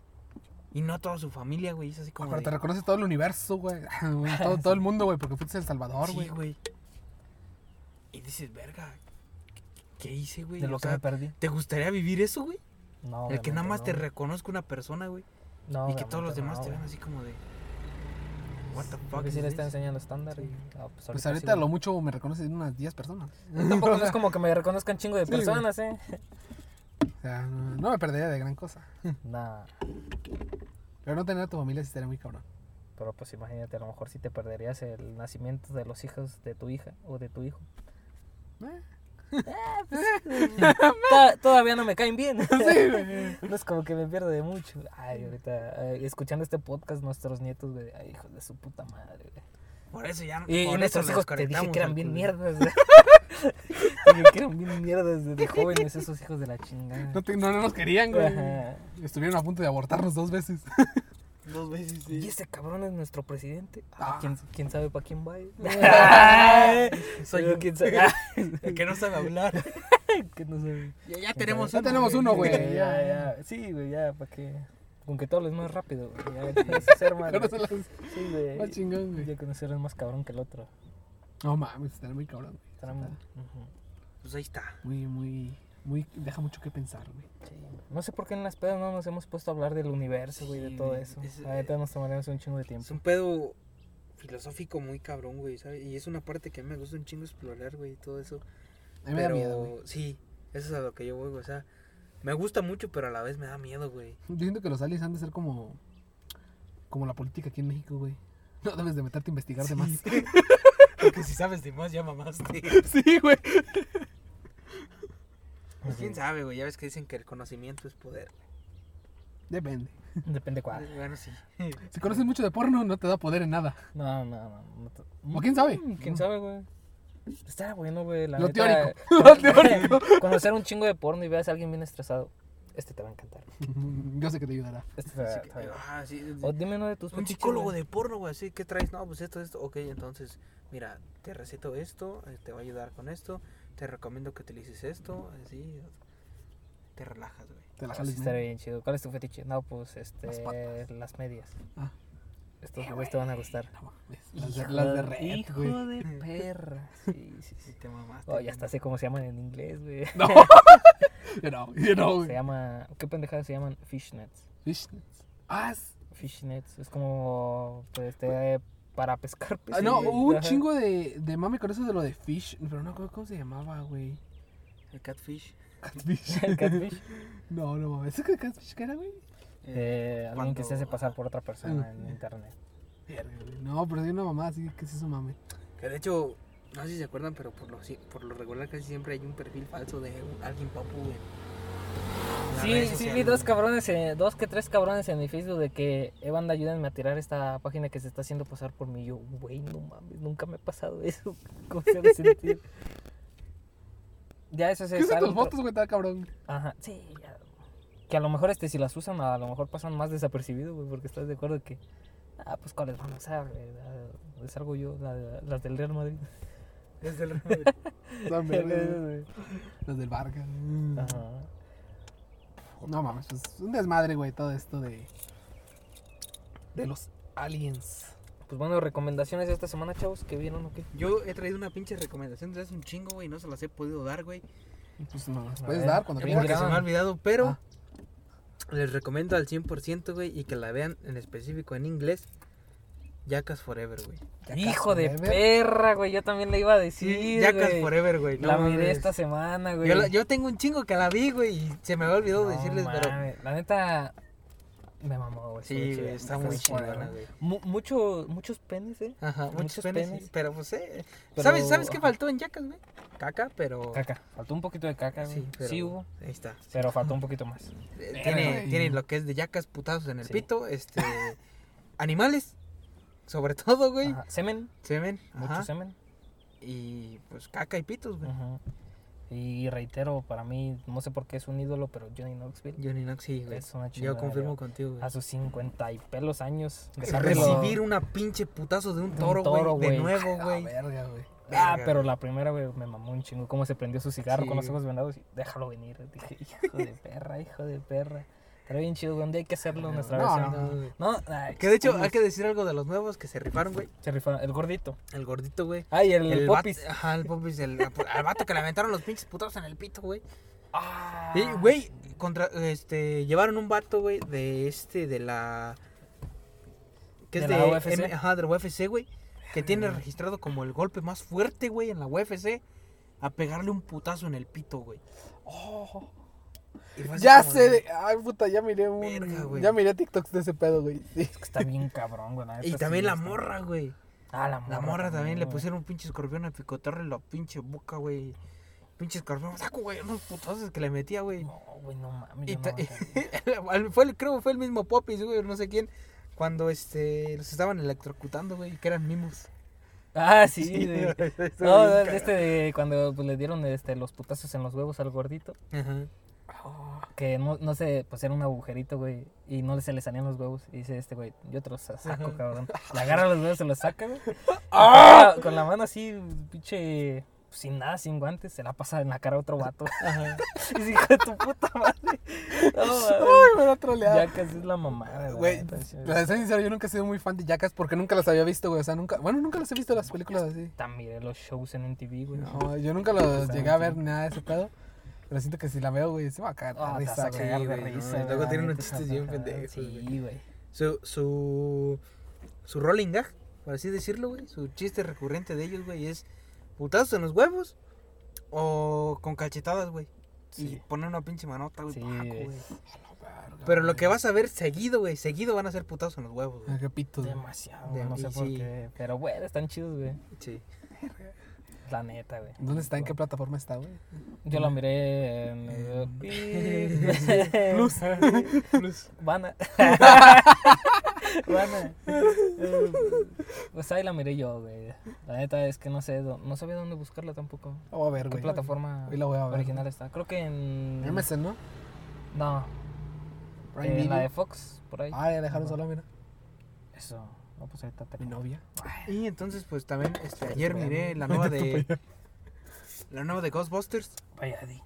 Y no a toda su familia, güey, es así como Pero de- te reconoce todo el universo, güey. Todo, todo el mundo, güey, porque fuiste El Salvador, Sí, güey. güey. Y dices, "Verga, ¿qué- ¿qué hice, güey?" De lo O que sea, me perdí. ¿te gustaría vivir eso, güey? No, El que nada más te no. reconozca una persona, güey, No, y que todos los demás no, te vean así como de What the fuck is sí le está enseñando estándar. Sí. y, ah, pues Pues sí, ahorita a güey. lo mucho me reconocen unas 10 personas. Tampoco no es como que me reconozcan chingo de Sí, güey. personas, ¿eh? O sea, no, no me perdería de gran cosa. Nah. Pero no tener a tu familia sí estaría muy cabrón. Pero pues imagínate, a lo mejor sí te perderías el nacimiento de los hijos de tu hija o de tu hijo. Eh. Ta- Todavía no me caen bien. No es como que me pierde de mucho. Ay, ahorita, escuchando este podcast, nuestros nietos, güey, ay, hijos de su puta madre, güey. Por eso ya Y, por y nuestros hijos te dije que eran bien mierdas. güey. Dije que eran bien mierdas desde jóvenes esos hijos de la chingada. No, te- no, no nos querían, güey. Ajá. Estuvieron a punto de abortarnos dos veces. Dos veces, Y ese cabrón es nuestro presidente. Ah, Ah. ¿quién, quién sabe para quién va? Soy Pero yo. quién sabe. El que no sabe hablar. que no sabe. Ya, ya tenemos Ya uno, tenemos uno, güey. Ya, ya, ya. Sí, güey, ya, para que. Con que tú hables más rápido, güey. Ya ser más. Sí, güey. más chingón, güey. Ya conocer es más cabrón que el otro. No mames, estaría muy cabrón, güey. Estará muy- Ujú. Pues ahí está. Muy, muy, muy. Deja mucho que pensar, güey. Sí. No sé por qué en las pedas no nos hemos puesto a hablar del universo, güey, de Sí, todo eso. Es- Ahorita nos tomaremos un chingo de Es tiempo. un pedo filosófico muy cabrón, güey, ¿sabes? Y es una parte que a mí me gusta un chingo explorar, güey, todo eso. A mí me da pero miedo, güey. sí, eso es a lo que yo voy, güey, o sea, me gusta mucho, pero a la vez me da miedo, güey. Yo siento que los aliens han de ser como. Como la política aquí en México, güey. No debes de meterte a investigar de más. Porque si sabes de más, ya mamaste. sí, güey. Sabe, güey. Ya ves que dicen que el conocimiento es poder. Depende. Depende cuál. Bueno, sí. Si conoces mucho de porno, no te da poder en nada. No, no, no. no te- ¿O quién sabe? Mm, ¿Quién sabe, güey? Está bueno, güey. La Lo neta, teórico. Lo teórico. Conocer un chingo de porno y veas a alguien bien estresado. Este te va a encantar. Yo sé que te ayudará. Este te va, Así te va a ah, sí. O dime uno de tus Un psicólogo güey. de porno, güey, así, ¿qué traes? No, pues esto, esto, ok, entonces, mira, te receto esto, eh, te va a ayudar con esto, te recomiendo que utilices esto, así, te relajas, güey. Te la sí, estaría bien. chido. ¿Cuál es tu fetiche? No, pues este. Las patas. Las medias. Ah. Estos Eh, güeyes te van a gustar. No, Las de, Hijo las de red, Hijo güey. de perra. Sí, sí, Sí, sí. te mamaste. Oh, ya hasta sé cómo se llaman en inglés, güey. No. Yo no, yo no, Se llama. ¿Qué pendejadas se llaman? Fishnets. Fishnets. Ah, es- Fishnets. Es como. Pues este. Para pescar ah, peces. no, güey. hubo un Ajá. chingo de, de mame con eso de lo de fish, pero no acuerdo cómo se llamaba, güey. El catfish. Catfish. El catfish. No, no mames. ¿Ese que catfish qué era, güey? Eh, alguien que se hace pasar por otra persona Mm. en internet. No, pero hay una mamá así que es eso mame. Que de hecho, no sé si se acuerdan, pero por lo, si- por lo regular casi siempre hay un perfil falso de alguien papu, güey. en Sí, redes sí, vi dos cabrones, eh, dos que tres cabrones en mi Facebook de que, banda, ayúdenme a tirar esta página que se está haciendo pasar por mí. Yo, güey, no mames, nunca me ha pasado eso. ¿Cómo se ha de sentir? Ya eso se ¿Qué son sale tus fotos, güey? Está cabrón. Ajá, sí, ya. Que a lo mejor este, si las usan, a lo mejor pasan más desapercibidos, güey, porque estás de acuerdo que, ah, pues cuáles van a usar, güey? Ah, salgo yo, la- las del Real Madrid. Es del- vergas, güey. Los del Vargas. Ajá. No mames, pues un desmadre, güey, todo esto de. De los aliens. Pues bueno, recomendaciones de esta semana, chavos, que vieron o qué? Yo he traído una pinche recomendación desde hace un chingo, güey, y no se las he podido dar, güey. Pues no, las puedes ver, dar cuando ¿qué quieras. Porque se me ha olvidado, pero Ah. les recomiendo al 100%, güey, y que la vean en específico en inglés. Jackass Forever, güey. Hijo de Forever. perra, güey, yo también le iba a decir, Jackass güey. Forever, güey. no la miré mames. esta semana, güey. Yo, la- yo tengo un chingo que la vi, güey, y se me había olvidado No decirles, pero... La neta, me mamó, güey. Sí, güey, está muy chingona, güey. güey. Mu- mucho, muchos penes, eh. Ajá, muchos, Muchos penes, penes. sí, pero pues, eh, Pero- ¿sabes, ¿sabes qué faltó en Jackass, güey? Caca, pero... Caca, faltó un poquito de caca, güey. Sí, Sí, pero- hubo, Ahí está. pero faltó un poquito más. Eh, Tiene, tiene lo que es de Jackass, putazos en el Sí. pito, este... animales, sobre todo, güey. Ajá, Semen, Semen, mucho ajá. semen. Y pues caca y pitos, güey. Ajá. Y reitero, para mí, no sé por qué es un ídolo, pero Johnny Knoxville. Johnny Knox, sí, güey. Es una Yo chingada, confirmo yo. contigo, güey. A sus 50 y pelos años. Recibir una pinche putazo de un Un toro, güey. De nuevo, Ah, güey. verga, güey. Ah, Verga, pero güey. la primera, güey, me mamó un chingo. Cómo se prendió su cigarro Sí, con los ojos vendados y déjalo venir. Dije, hijo de perra, hijo de perra. Pero bien chido, güey. Un día hay que hacerlo nuestra No, versión. No, güey. No, ay, Que de hecho hay que decir algo de los nuevos que se rifaron, güey. Se rifaron. El gordito. El gordito, güey. Ay, el, El vato- popis. Ajá, el popis. El, al vato que le aventaron los pinches putazos en el pito, güey. Ah, Y, güey, contra, este, llevaron un vato, güey, de este, de la... Que es ¿De la UFC? M- ajá, de la UFC, güey. Que tiene registrado como el golpe más fuerte, güey, en la UFC. A pegarle un putazo en el pito, güey. Oh, ya sé. de- Ay, puta, ya miré un. Verga, güey. ya miré TikToks de ese pedo, güey. Sí. Es que está bien cabrón, güey. Y también sí la está- morra, güey. Ah, la morra. La morra también le pusieron un pinche escorpión a picotearle la pinche boca, güey. Pinche escorpión. Saco, güey, unos putazos que le metía, güey. No, güey, no mames. Y no ta- aguantaría. fue, creo que fue el mismo Popis, güey, no sé quién. Cuando este los estaban electrocutando, güey, que eran mimos. Ah, sí. de- Estuvo No, de este de cuando pues, le dieron este, los putazos en los huevos al gordito. Ajá. Que no, no sé, pues era un agujerito, güey. Y no se le salían los huevos. Y dice este, güey, yo te los saco, Ajá. cabrón. Le agarra los huevos, se los saca, güey. ¡Ah! Con la- la mano así, pinche. Sin nada, sin guantes, se la pasa en la cara a otro vato. y dice, hijo de tu puta madre. No, Ay, mames. me va a trolear. Jackass es la mamada, Güey, para ser sincero, yo nunca he sido muy fan de Jackass porque nunca las había visto, güey. O sea, nunca. Bueno, nunca las he visto las películas así. También miré los shows en MTV, güey. No, yo nunca los llegué a ver ni nada de ese pedo. Pero siento que si la veo, güey, se va a caer Ah, te vas risa, a güey. cagar de güey, no, risa, y güey, luego tiene unos chistes bien pendejos, Sí, güey. güey. Su, su, su rolling gag, por así decirlo, güey. Su chiste recurrente de ellos, güey, es putazos en los huevos o con cachetadas, güey. Y Sí. poner una pinche manota, güey. Sí, paco, güey. güey. Pero lo que vas a ver seguido, güey, seguido van a ser putazos en los huevos, güey. Ah, güey. Demasiado, De- no sé y por sí. qué. Pero bueno, están chidos, güey. Sí. La neta, güey. ¿Dónde está? ¿En qué plataforma está, güey? Yo la miré en... Eh, Plus. Plus. Vana. Vana. Pues ahí la miré yo, güey. La neta es que no sé, no sabía dónde buscarla tampoco. Voy a ver, ¿Qué güey. plataforma la voy a ver. original está? Creo que en... MSN, ¿no? No, en la de Fox, por ahí. Ah, ya dejaron sola, mira. Eso. No, pues ahorita te Mi novia. Y entonces, pues también, este, ayer miré la nueva de. La nueva de Ghostbusters Vaya, di. y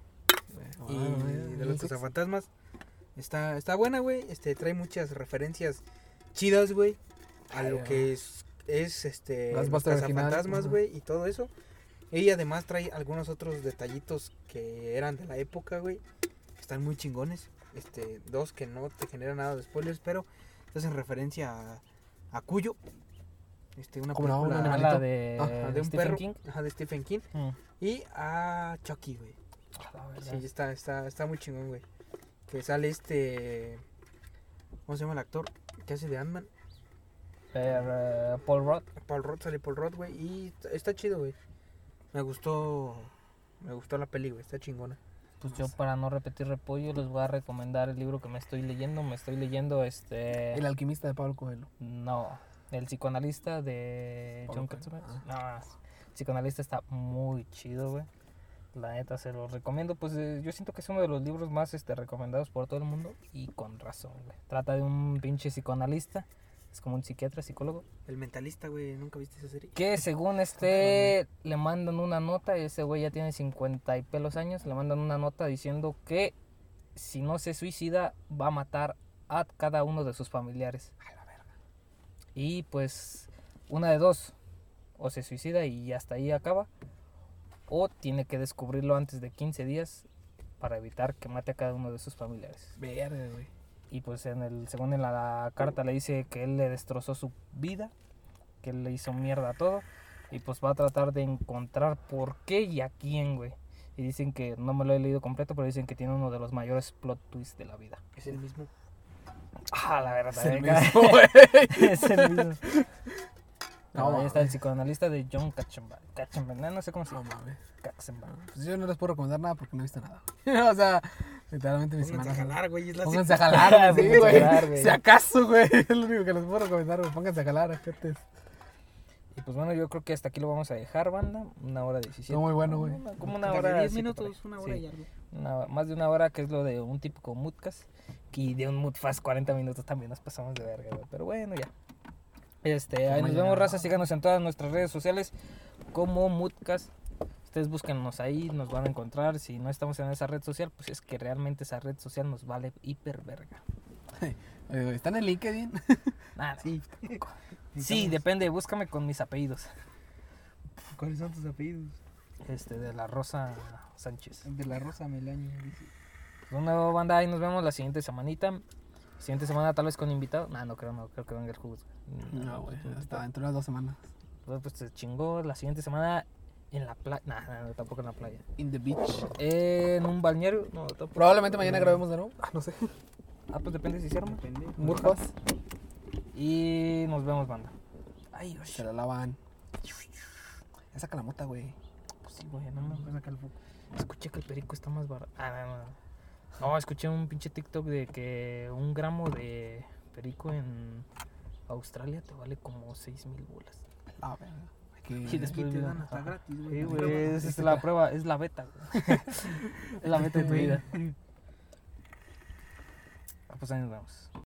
Ah, de los cazafantasmas. Está, está buena, güey. Este, trae muchas referencias chidas, güey. A lo que es, es este, los cazafantasmas, güey, y todo eso. Y además trae algunos otros detallitos que eran de la época, güey. Están muy chingones. Este, dos que no te generan nada de spoilers, pero hacen referencia a, a Cuyo. Este, una película. La de, de un Stephen perro. King. Ajá, de Stephen King. Mm. Y a Chucky, güey. A la verga. Sí, está, está, está muy chingón, güey. Que sale este. ¿Cómo se llama el actor? Que hace de Ant-Man. Eh, Paul Rudd. Paul Rudd, sale Paul Rudd, güey. Y está, está chido, güey. Me gustó. Me gustó la peli, güey. Está chingona. Pues yo para no repetir repollo les voy a recomendar el libro que me estoy leyendo. Me estoy leyendo este... El alquimista de Pablo Coelho. No, el psicoanalista de John. Katzenberg. No, el psicoanalista está muy chido, güey. La neta se lo recomiendo. Pues eh, yo siento que es uno de los libros más este, recomendados por todo el mundo. Y con razón, güey. Trata de un pinche psicoanalista. Es como un psiquiatra, psicólogo. El mentalista, güey. ¿Nunca viste esa serie? Que según este le mandan una nota, ese güey ya tiene 50 y pelos años, le mandan una nota diciendo que si no se suicida va a matar a cada uno de sus familiares. Y pues una de dos, o se suicida y hasta ahí acaba, o tiene que descubrirlo antes de 15 días para evitar que mate a cada uno de sus familiares. Verde, güey. Y pues en el, según en la, carta le dice que él le destrozó su vida, que él le hizo mierda a todo. Y pues va a tratar de encontrar por qué y a quién, güey. Y dicen que, no me lo he leído completo, pero dicen que tiene uno de los mayores plot twists de la vida. Es el mismo. Ah, la verdad. Es el venga. mismo, güey. es el mismo. No, No, ahí está el psicoanalista de John Katzenbach. Katzenbach, no, no sé cómo se No llama. mames. Katzenbach. Pues yo no les puedo recomendar nada porque no he visto nada. o sea, literalmente mi Pónganse a semana. jalar, güey. Pónganse a jalar, güey, sí, Pónganse a güey. Si acaso, güey. Es lo único que les puedo recomendar, güey. Pónganse a jalar, gente. Y pues bueno, yo creo que hasta aquí lo vamos a dejar, banda. Una hora diecisiete. Está muy bueno, güey. Una- Como una De hora. 10 siete por minutos, una hora Sí. y algo. Una- más de una hora, que es lo de un típico moodcast. Y de un moodfast 40 minutos también nos pasamos de verga, güey. Pero bueno, ya. Este, ahí nos vemos, raza. Síganos en todas nuestras redes sociales como moodcast. Ustedes búsquennos ahí, nos van a encontrar. Si no estamos en esa red social, pues es que realmente esa red social nos vale hiper verga. Güey, ¿Están en LinkedIn? Nada. Sí, Sí. depende. Búscame con mis apellidos. ¿Cuáles son tus apellidos? Este, de la Rosa Sánchez. De la Rosa Melaño. dice. Una banda ahí nos vemos la siguiente semanita. Siguiente semana tal vez con invitado. Nah, no creo, no creo que venga el jugo. No, güey. Hasta dentro de unas dos semanas. Pues, pues se chingó la siguiente semana en la playa. Nah, nah, no, tampoco en la playa. In the beach. En un balneario. No, tampoco. Probablemente mañana grabemos de nuevo. Ah, no sé. Ah, pues depende si arma. Depende. Y nos vemos, banda. Ay, osh. Se la lavan. Ya saca la mota, güey. Pues sí, güey, no me voy a sacar el foco. Escuché que el perico está más barato. Ah, no, no. No, escuché un pinche TikTok de que un gramo de perico en Australia te vale como 6 mil bolas. La verga. Hay que- Y después te dan hasta gratis, güey. Sí, güey, es la prueba, es la beta, güey. es la beta de tu vida. Ah, pues ahí nos vemos.